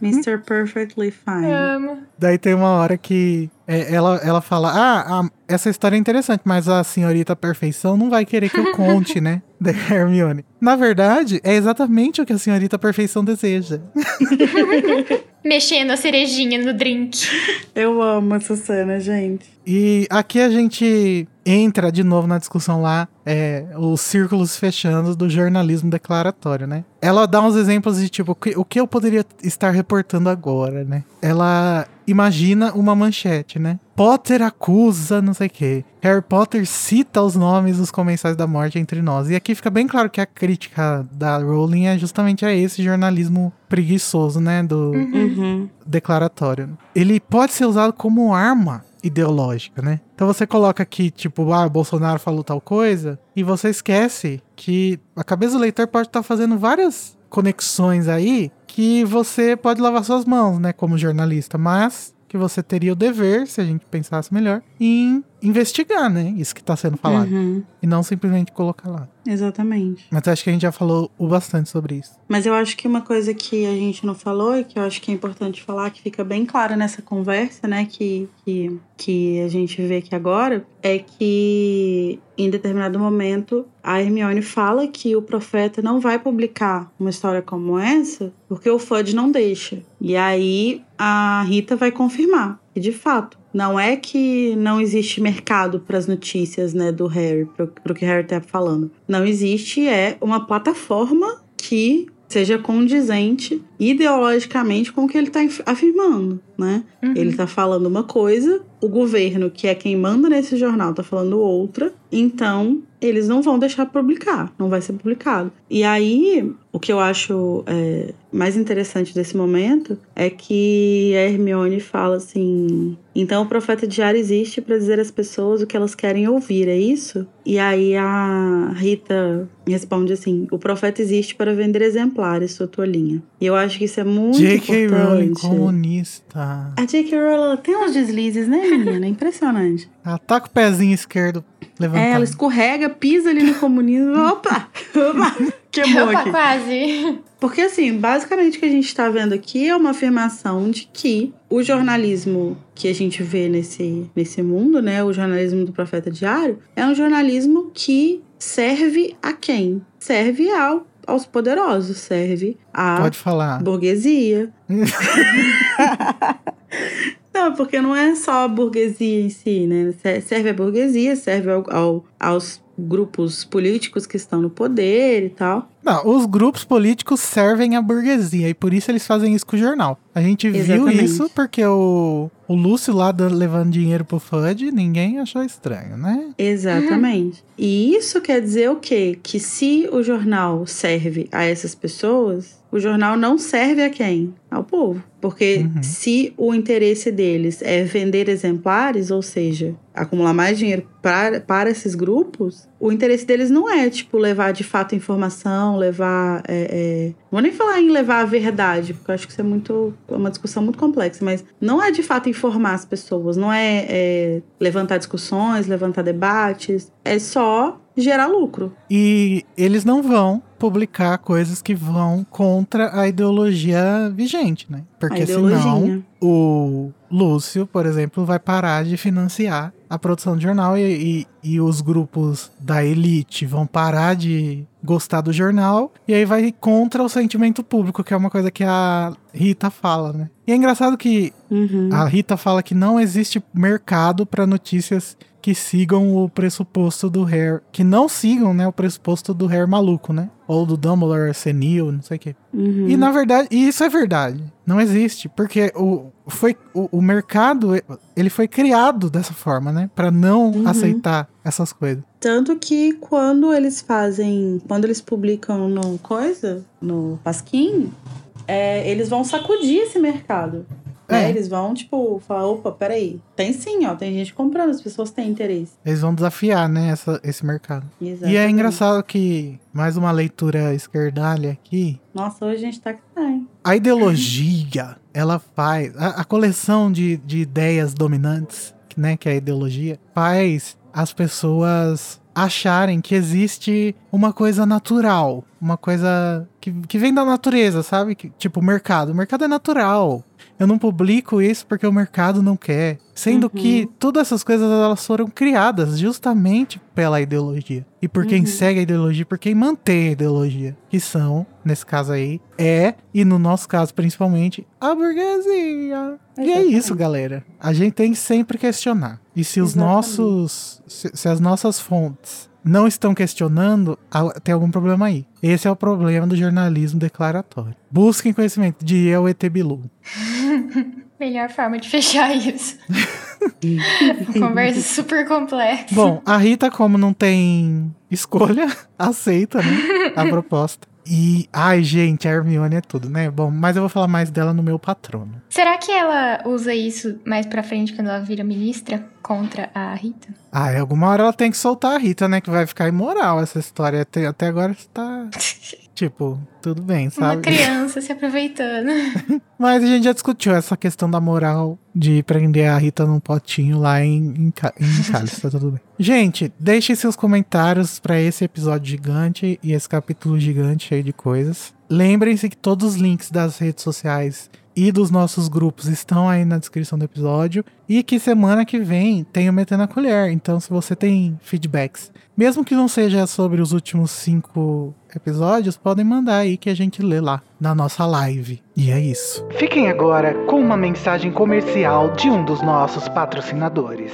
Mr. Perfectly Fine. Amo. Daí tem uma hora que é, ela, ela fala: Ah, a- essa história é interessante, mas a senhorita perfeição não vai querer que eu conte, né? Da Hermione. Na verdade, é exatamente o que a senhorita perfeição deseja. Mexendo a cerejinha no drink. Eu amo essa cena, gente. E aqui a gente entra de novo na discussão lá, é, os círculos fechando do jornalismo declaratório, né? Ela dá uns exemplos de tipo, o que, o que eu poderia estar reportando agora, né? Ela imagina uma manchete, né? Potter acusa não sei o quê. Harry Potter cita os nomes dos comensais da morte entre nós. E aqui fica bem claro que a crítica da Rowling é justamente a esse jornalismo preguiçoso, né? Do, Uhum. declaratório. Ele pode ser usado como arma ideológica, né? Então você coloca aqui, tipo, ah, Bolsonaro falou tal coisa, e você esquece que a cabeça do leitor pode estar fazendo várias conexões aí que você pode lavar suas mãos, né, como jornalista, mas que você teria o dever, se a gente pensasse melhor, em investigar, né, isso que está sendo falado, Uhum. e não simplesmente colocar lá. Exatamente. Mas acho que a gente já falou o bastante sobre isso. Mas eu acho que uma coisa que a gente não falou e que eu acho que é importante falar, que fica bem clara nessa conversa, né, que, que, que a gente vê aqui agora, é que em determinado momento a Hermione fala que o profeta não vai publicar uma história como essa porque o Fudge não deixa. E aí a Rita vai confirmar que de fato não é que não existe mercado para as notícias, né, do Harry, pro, pro que Harry tá falando. Não existe é uma plataforma que seja condizente ideologicamente com o que ele está afirmando, né? Uhum. Ele tá falando uma coisa, o governo, que é quem manda nesse jornal, tá falando outra, então eles não vão deixar publicar, não vai ser publicado. E aí, o que eu acho é, mais interessante desse momento é que a Hermione fala assim: então o profeta diário existe para dizer às pessoas o que elas querem ouvir, é isso? E aí a Rita responde assim: o profeta existe para vender exemplares, sua tolinha. E eu acho que isso é muito J.K. Rowling comunista. A J.K. Rowling tem uns deslizes, né, menina? Impressionante. Ela tá com o pezinho esquerdo levantado. É, ela escorrega, pisa ali no comunismo. Opa! Opa! Queimou Opa, aqui. quase. Porque, assim, basicamente o que a gente está vendo aqui é uma afirmação de que o jornalismo que a gente vê nesse, nesse mundo, né? O jornalismo do Profeta Diário, é um jornalismo que serve a quem? Serve ao, aos poderosos, serve à Pode falar. burguesia. Não, porque não é só a burguesia em si, né? Se- Serve a burguesia, serve ao- ao- aos grupos políticos que estão no poder e tal. Não, os grupos políticos servem à burguesia e por isso eles fazem isso com o jornal. A gente viu Exatamente. isso porque o, o Lúcio lá levando dinheiro pro FUD, ninguém achou estranho, né? Exatamente. E isso quer dizer o quê? Que se o jornal serve a essas pessoas, o jornal não serve a quem? Ao povo. Porque Uhum. se o interesse deles é vender exemplares, ou seja, acumular mais dinheiro para, para esses grupos, o interesse deles não é, tipo, levar de fato informação, levar. é, é, Não vou nem falar em levar a verdade, porque eu acho que isso é muito. é uma discussão muito complexa, mas não é de fato informar as pessoas, não é, é levantar discussões, levantar debates, é só gerar lucro. E eles não vão publicar coisas que vão contra a ideologia vigente, né? Porque senão o, Lúcio, por exemplo, vai parar de financiar a produção do jornal e, e, e os grupos da elite vão parar de gostar do jornal e aí vai contra o sentimento público, que é uma coisa que a Rita fala, né? E é engraçado que Uhum. a Rita fala que não existe mercado para notícias que sigam o pressuposto do Hair, que não sigam, né, o pressuposto do Hair maluco, né? Ou do Dumbledore senil, não sei o quê. Uhum. E na verdade, e isso é verdade. Não existe, porque o foi o, o mercado, ele foi criado dessa forma, né, Pra não Uhum. aceitar essas coisas. Tanto que quando eles fazem. Quando eles publicam no Coisa, no Pasquim, é, eles vão sacudir esse mercado. Né? É. Eles vão, tipo, falar: opa, peraí. Tem sim, ó. Tem gente comprando, as pessoas têm interesse. Eles vão desafiar, né, essa, esse mercado. E é Exatamente. engraçado que mais uma leitura esquerdalha aqui, Nossa, hoje a gente tá que tá, hein? A ideologia, ela faz. A, a coleção de, de ideias dominantes, né, que é a ideologia, faz as pessoas acharem que existe uma coisa natural, uma coisa que, que vem da natureza, sabe? Que, tipo, o mercado. O mercado é natural. Eu não publico isso porque o mercado não quer. Sendo Uhum. que todas essas coisas elas foram criadas justamente pela ideologia. E por quem Uhum. segue a ideologia, por quem mantém a ideologia. Que são, nesse caso aí, é, e no nosso caso principalmente, a burguesia. E é Exatamente. isso, galera. A gente tem que sempre questionar. E se os Exatamente. nossos. Se, se as nossas fontes não estão questionando, tem algum problema aí. Esse é o problema do jornalismo declaratório. Busquem conhecimento de eu ET Bilu. Melhor forma de fechar isso. Conversa super complexa. Bom, a Rita, como não tem escolha, aceita, né? A proposta. E, ai, gente, a Hermione é tudo, né? Bom, mas eu vou falar mais dela no meu patrono. Será que ela usa isso mais pra frente quando ela vira ministra contra a Rita? Ah, alguma hora ela tem que soltar a Rita, né? Que vai ficar imoral essa história. Até, até agora tá. Tipo, tudo bem, Uma sabe? criança se aproveitando. Mas a gente já discutiu essa questão da moral de prender a Rita num potinho lá em, em, em Cálice, tá tudo bem. Gente, deixem seus comentários pra esse episódio gigante e esse capítulo gigante cheio de coisas. Lembrem-se que todos os links das redes sociais e dos nossos grupos estão aí na descrição do episódio. E que semana que vem tem o Metendo a Colher. Então, se você tem feedbacks, mesmo que não seja sobre os últimos cinco episódios, podem mandar aí que a gente lê lá na nossa live. E é isso. Fiquem agora com uma mensagem comercial de um dos nossos patrocinadores.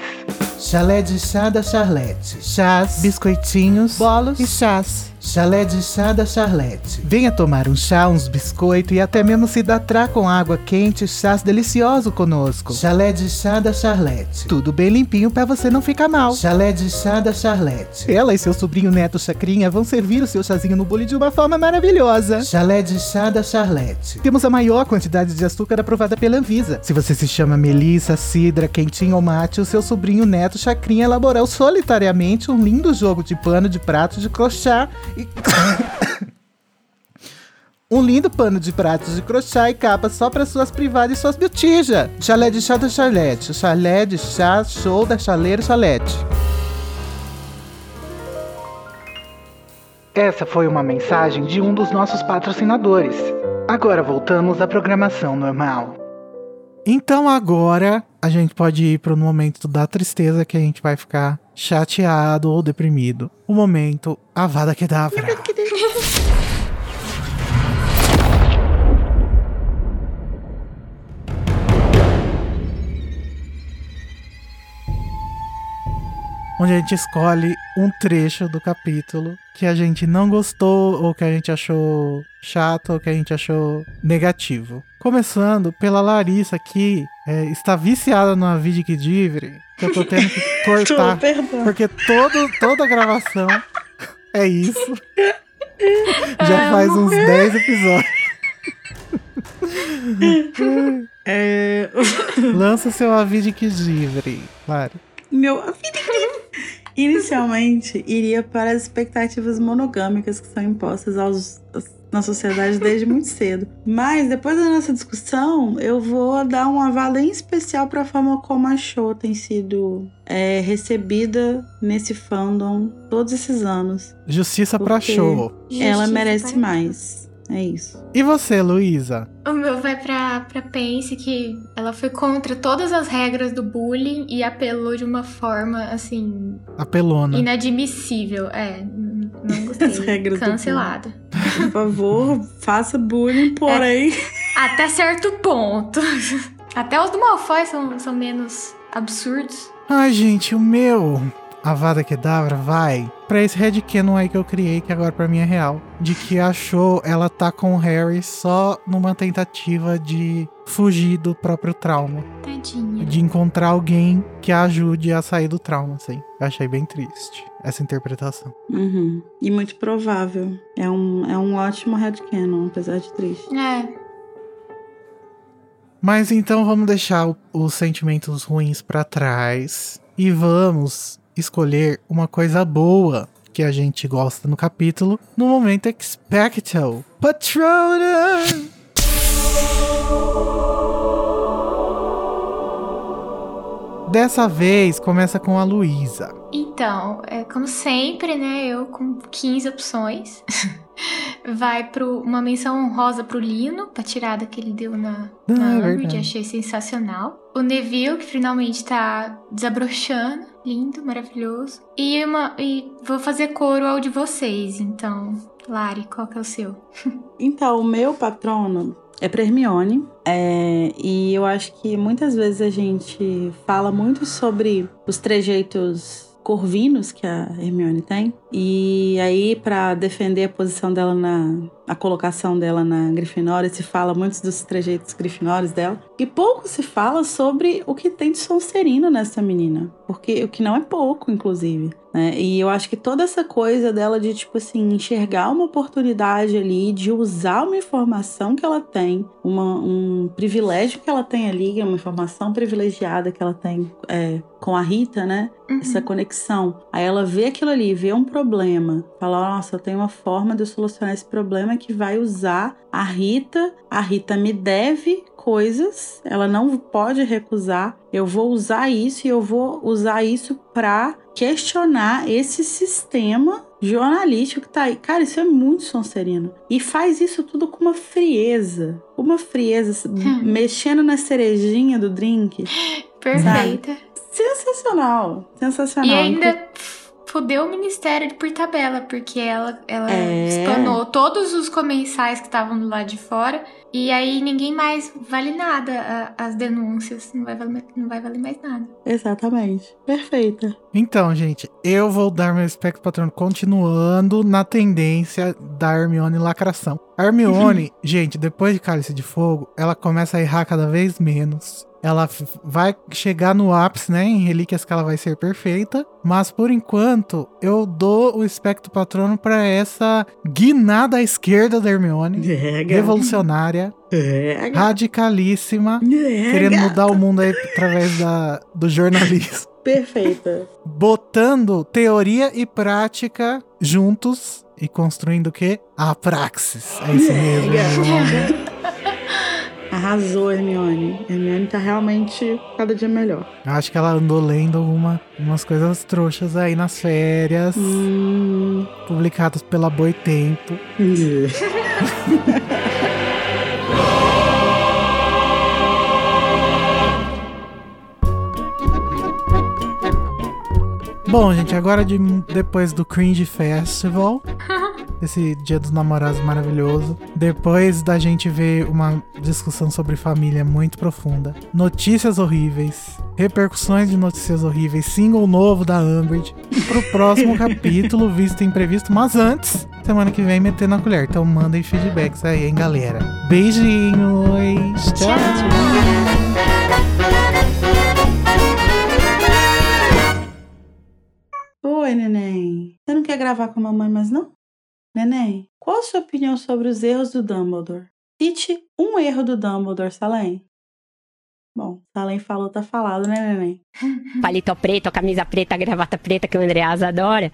Chalé de chá da Charlete. Chás, Biscoitinhos, bolos e chás. Chalé de chá da Charlete. Venha tomar um chá, uns biscoitos e até mesmo se datrar com água quente e chás deliciosos conosco. Chalé de chá da Charlete. Tudo bem limpinho pra você não ficar mal. Chalé de chá da Charlete. Ela e seu sobrinho neto Chacrinha vão servir o seu chazinho no bule de uma forma maravilhosa. Chalé de chá da Charlete. Temos a maior quantidade de açúcar aprovada pela Anvisa. Se você se chama Melissa, Cidra, Quentinho ou Mate, o seu sobrinho neto Chacrinha elaborou solitariamente um lindo jogo de pano de prato de crochê e... Um lindo pano de pratos de crochê e capa só para suas privadas e suas botijas. Chalé de chá da Charlete. Chalé de chá, show da chaleira Chalete. Essa foi uma mensagem de um dos nossos patrocinadores. Agora voltamos à programação normal. Então agora a gente pode ir pro momento da tristeza que a gente vai ficar chateado ou deprimido. O momento Avada Kedavra. Onde a gente escolhe um trecho do capítulo que a gente não gostou, ou que a gente achou chato, ou que a gente achou negativo. Começando pela Larissa, que é, está viciada no vídeo que Divre, que eu tô tendo que cortar. perdão. Porque todo, toda a gravação é isso. Já faz uns 10 episódios. É, Lança seu aviso que Divre, Lari. meu, a vida inteira. Inicialmente, iria para as expectativas monogâmicas que são impostas aos, na sociedade desde muito cedo. Mas, depois da nossa discussão, eu vou dar um aval em especial para a forma como a show tem sido é, recebida nesse fandom todos esses anos. Justiça pra Porque- show. Ela Justiça merece para- mais. É isso. E você, Luísa? O meu vai pra, pra Pense, que ela foi contra todas as regras do bullying e apelou de uma forma, assim, Apelona. inadmissível. É, não gostei. As regras do Cancelada. Por favor, faça bullying, porém. Até certo ponto. Até os do Malfoy são, são menos absurdos. Ai, gente, o meu Avada Kedavra vai pra esse headcanon aí que eu criei, que agora pra mim é real. De que achou ela tá com o Harry só numa tentativa de fugir do próprio trauma. Tadinha. De encontrar alguém que a ajude a sair do trauma, assim. Eu achei bem triste essa interpretação. Uhum. E muito provável. É um, é um ótimo headcanon, apesar de triste. É, Mas então vamos deixar os sentimentos ruins pra trás e vamos escolher uma coisa boa que a gente gosta no capítulo no momento expecto. Patronum! Dessa vez começa com a Luísa. Então, é, como sempre, né? Eu com 15 opções. Vai pro uma menção honrosa pro Lino, pra tirada que ele deu na, Ah, na é Umbridge, verdade. achei sensacional. O Neville, que finalmente tá desabrochando, lindo, maravilhoso. E, uma, e vou fazer coro ao de vocês, então. Lari, qual que é o seu? Então, o meu patrono é pra Hermione. É, e eu acho que muitas vezes a gente fala muito sobre os trejeitos corvinos que a Hermione tem. E aí, pra defender a posição dela na. A colocação dela na Grifinória, se fala muito dos trejeitos grifinórios dela. E pouco se fala sobre o que tem de Sonserino nessa menina. Porque o que não é pouco, inclusive. né? E eu acho que toda essa coisa dela de, tipo assim, enxergar uma oportunidade ali, de usar uma informação que ela tem, uma- um privilégio que ela tem ali, uma informação privilegiada que ela tem é, com a Rita, né? Uhum. Essa conexão. Aí ela vê aquilo ali, vê um problema, fala: Nossa, eu tenho uma forma de eu solucionar esse problema que vai usar a Rita. A Rita me deve coisas, ela não pode recusar. Eu vou usar isso e eu vou usar isso pra questionar esse sistema jornalístico que tá aí. Cara, isso é muito sonserino. E faz isso tudo com uma frieza. Uma frieza, mexendo na cerejinha do drink. Perfeita. Sensacional. Sensacional. E ainda fudeu o ministério por tabela, porque ela, ela É. espanou todos os comensais que estavam do lado de fora. E aí ninguém mais vale nada a- as denúncias. Não vai, valer, não vai valer mais nada. Exatamente. Perfeita. Então, gente, eu vou dar meu espectro patrono continuando na tendência da Hermione lacração. A Hermione, gente, depois de Cálice de Fogo, ela começa a errar cada vez menos. Ela vai chegar no ápice, né? Em relíquias que ela vai ser perfeita. Mas por enquanto, eu dou o espectro patrono pra essa guinada à esquerda da Hermione. Revolucionária, radicalíssima, querendo mudar o mundo aí através da, do jornalismo Perfeita. botando teoria e prática juntos e construindo o quê? A praxis. É isso mesmo. Arrasou, Hermione. Hermione tá realmente cada dia melhor. Acho que ela andou lendo uma, umas coisas trouxas aí nas férias, Hum. publicadas pela Boitempo. Bom, gente, agora de, depois do Cringe Festival, esse Dia dos Namorados maravilhoso, depois da gente ver uma discussão sobre família muito profunda, notícias horríveis, repercussões de notícias horríveis, single novo da Umbridge, pro próximo capítulo, visto imprevisto, mas antes, semana que vem, meter na colher. Então mandem feedbacks aí, hein, galera. Beijinhos! tchau. Oi, neném. Você não quer gravar com a mamãe mais não? Neném, qual a sua opinião sobre os erros do Dumbledore? Cite um erro do Dumbledore, Salem. Bom, Salem falou, tá falado, né, neném? Palito preto, camisa preta, gravata preta que o Andreas adora.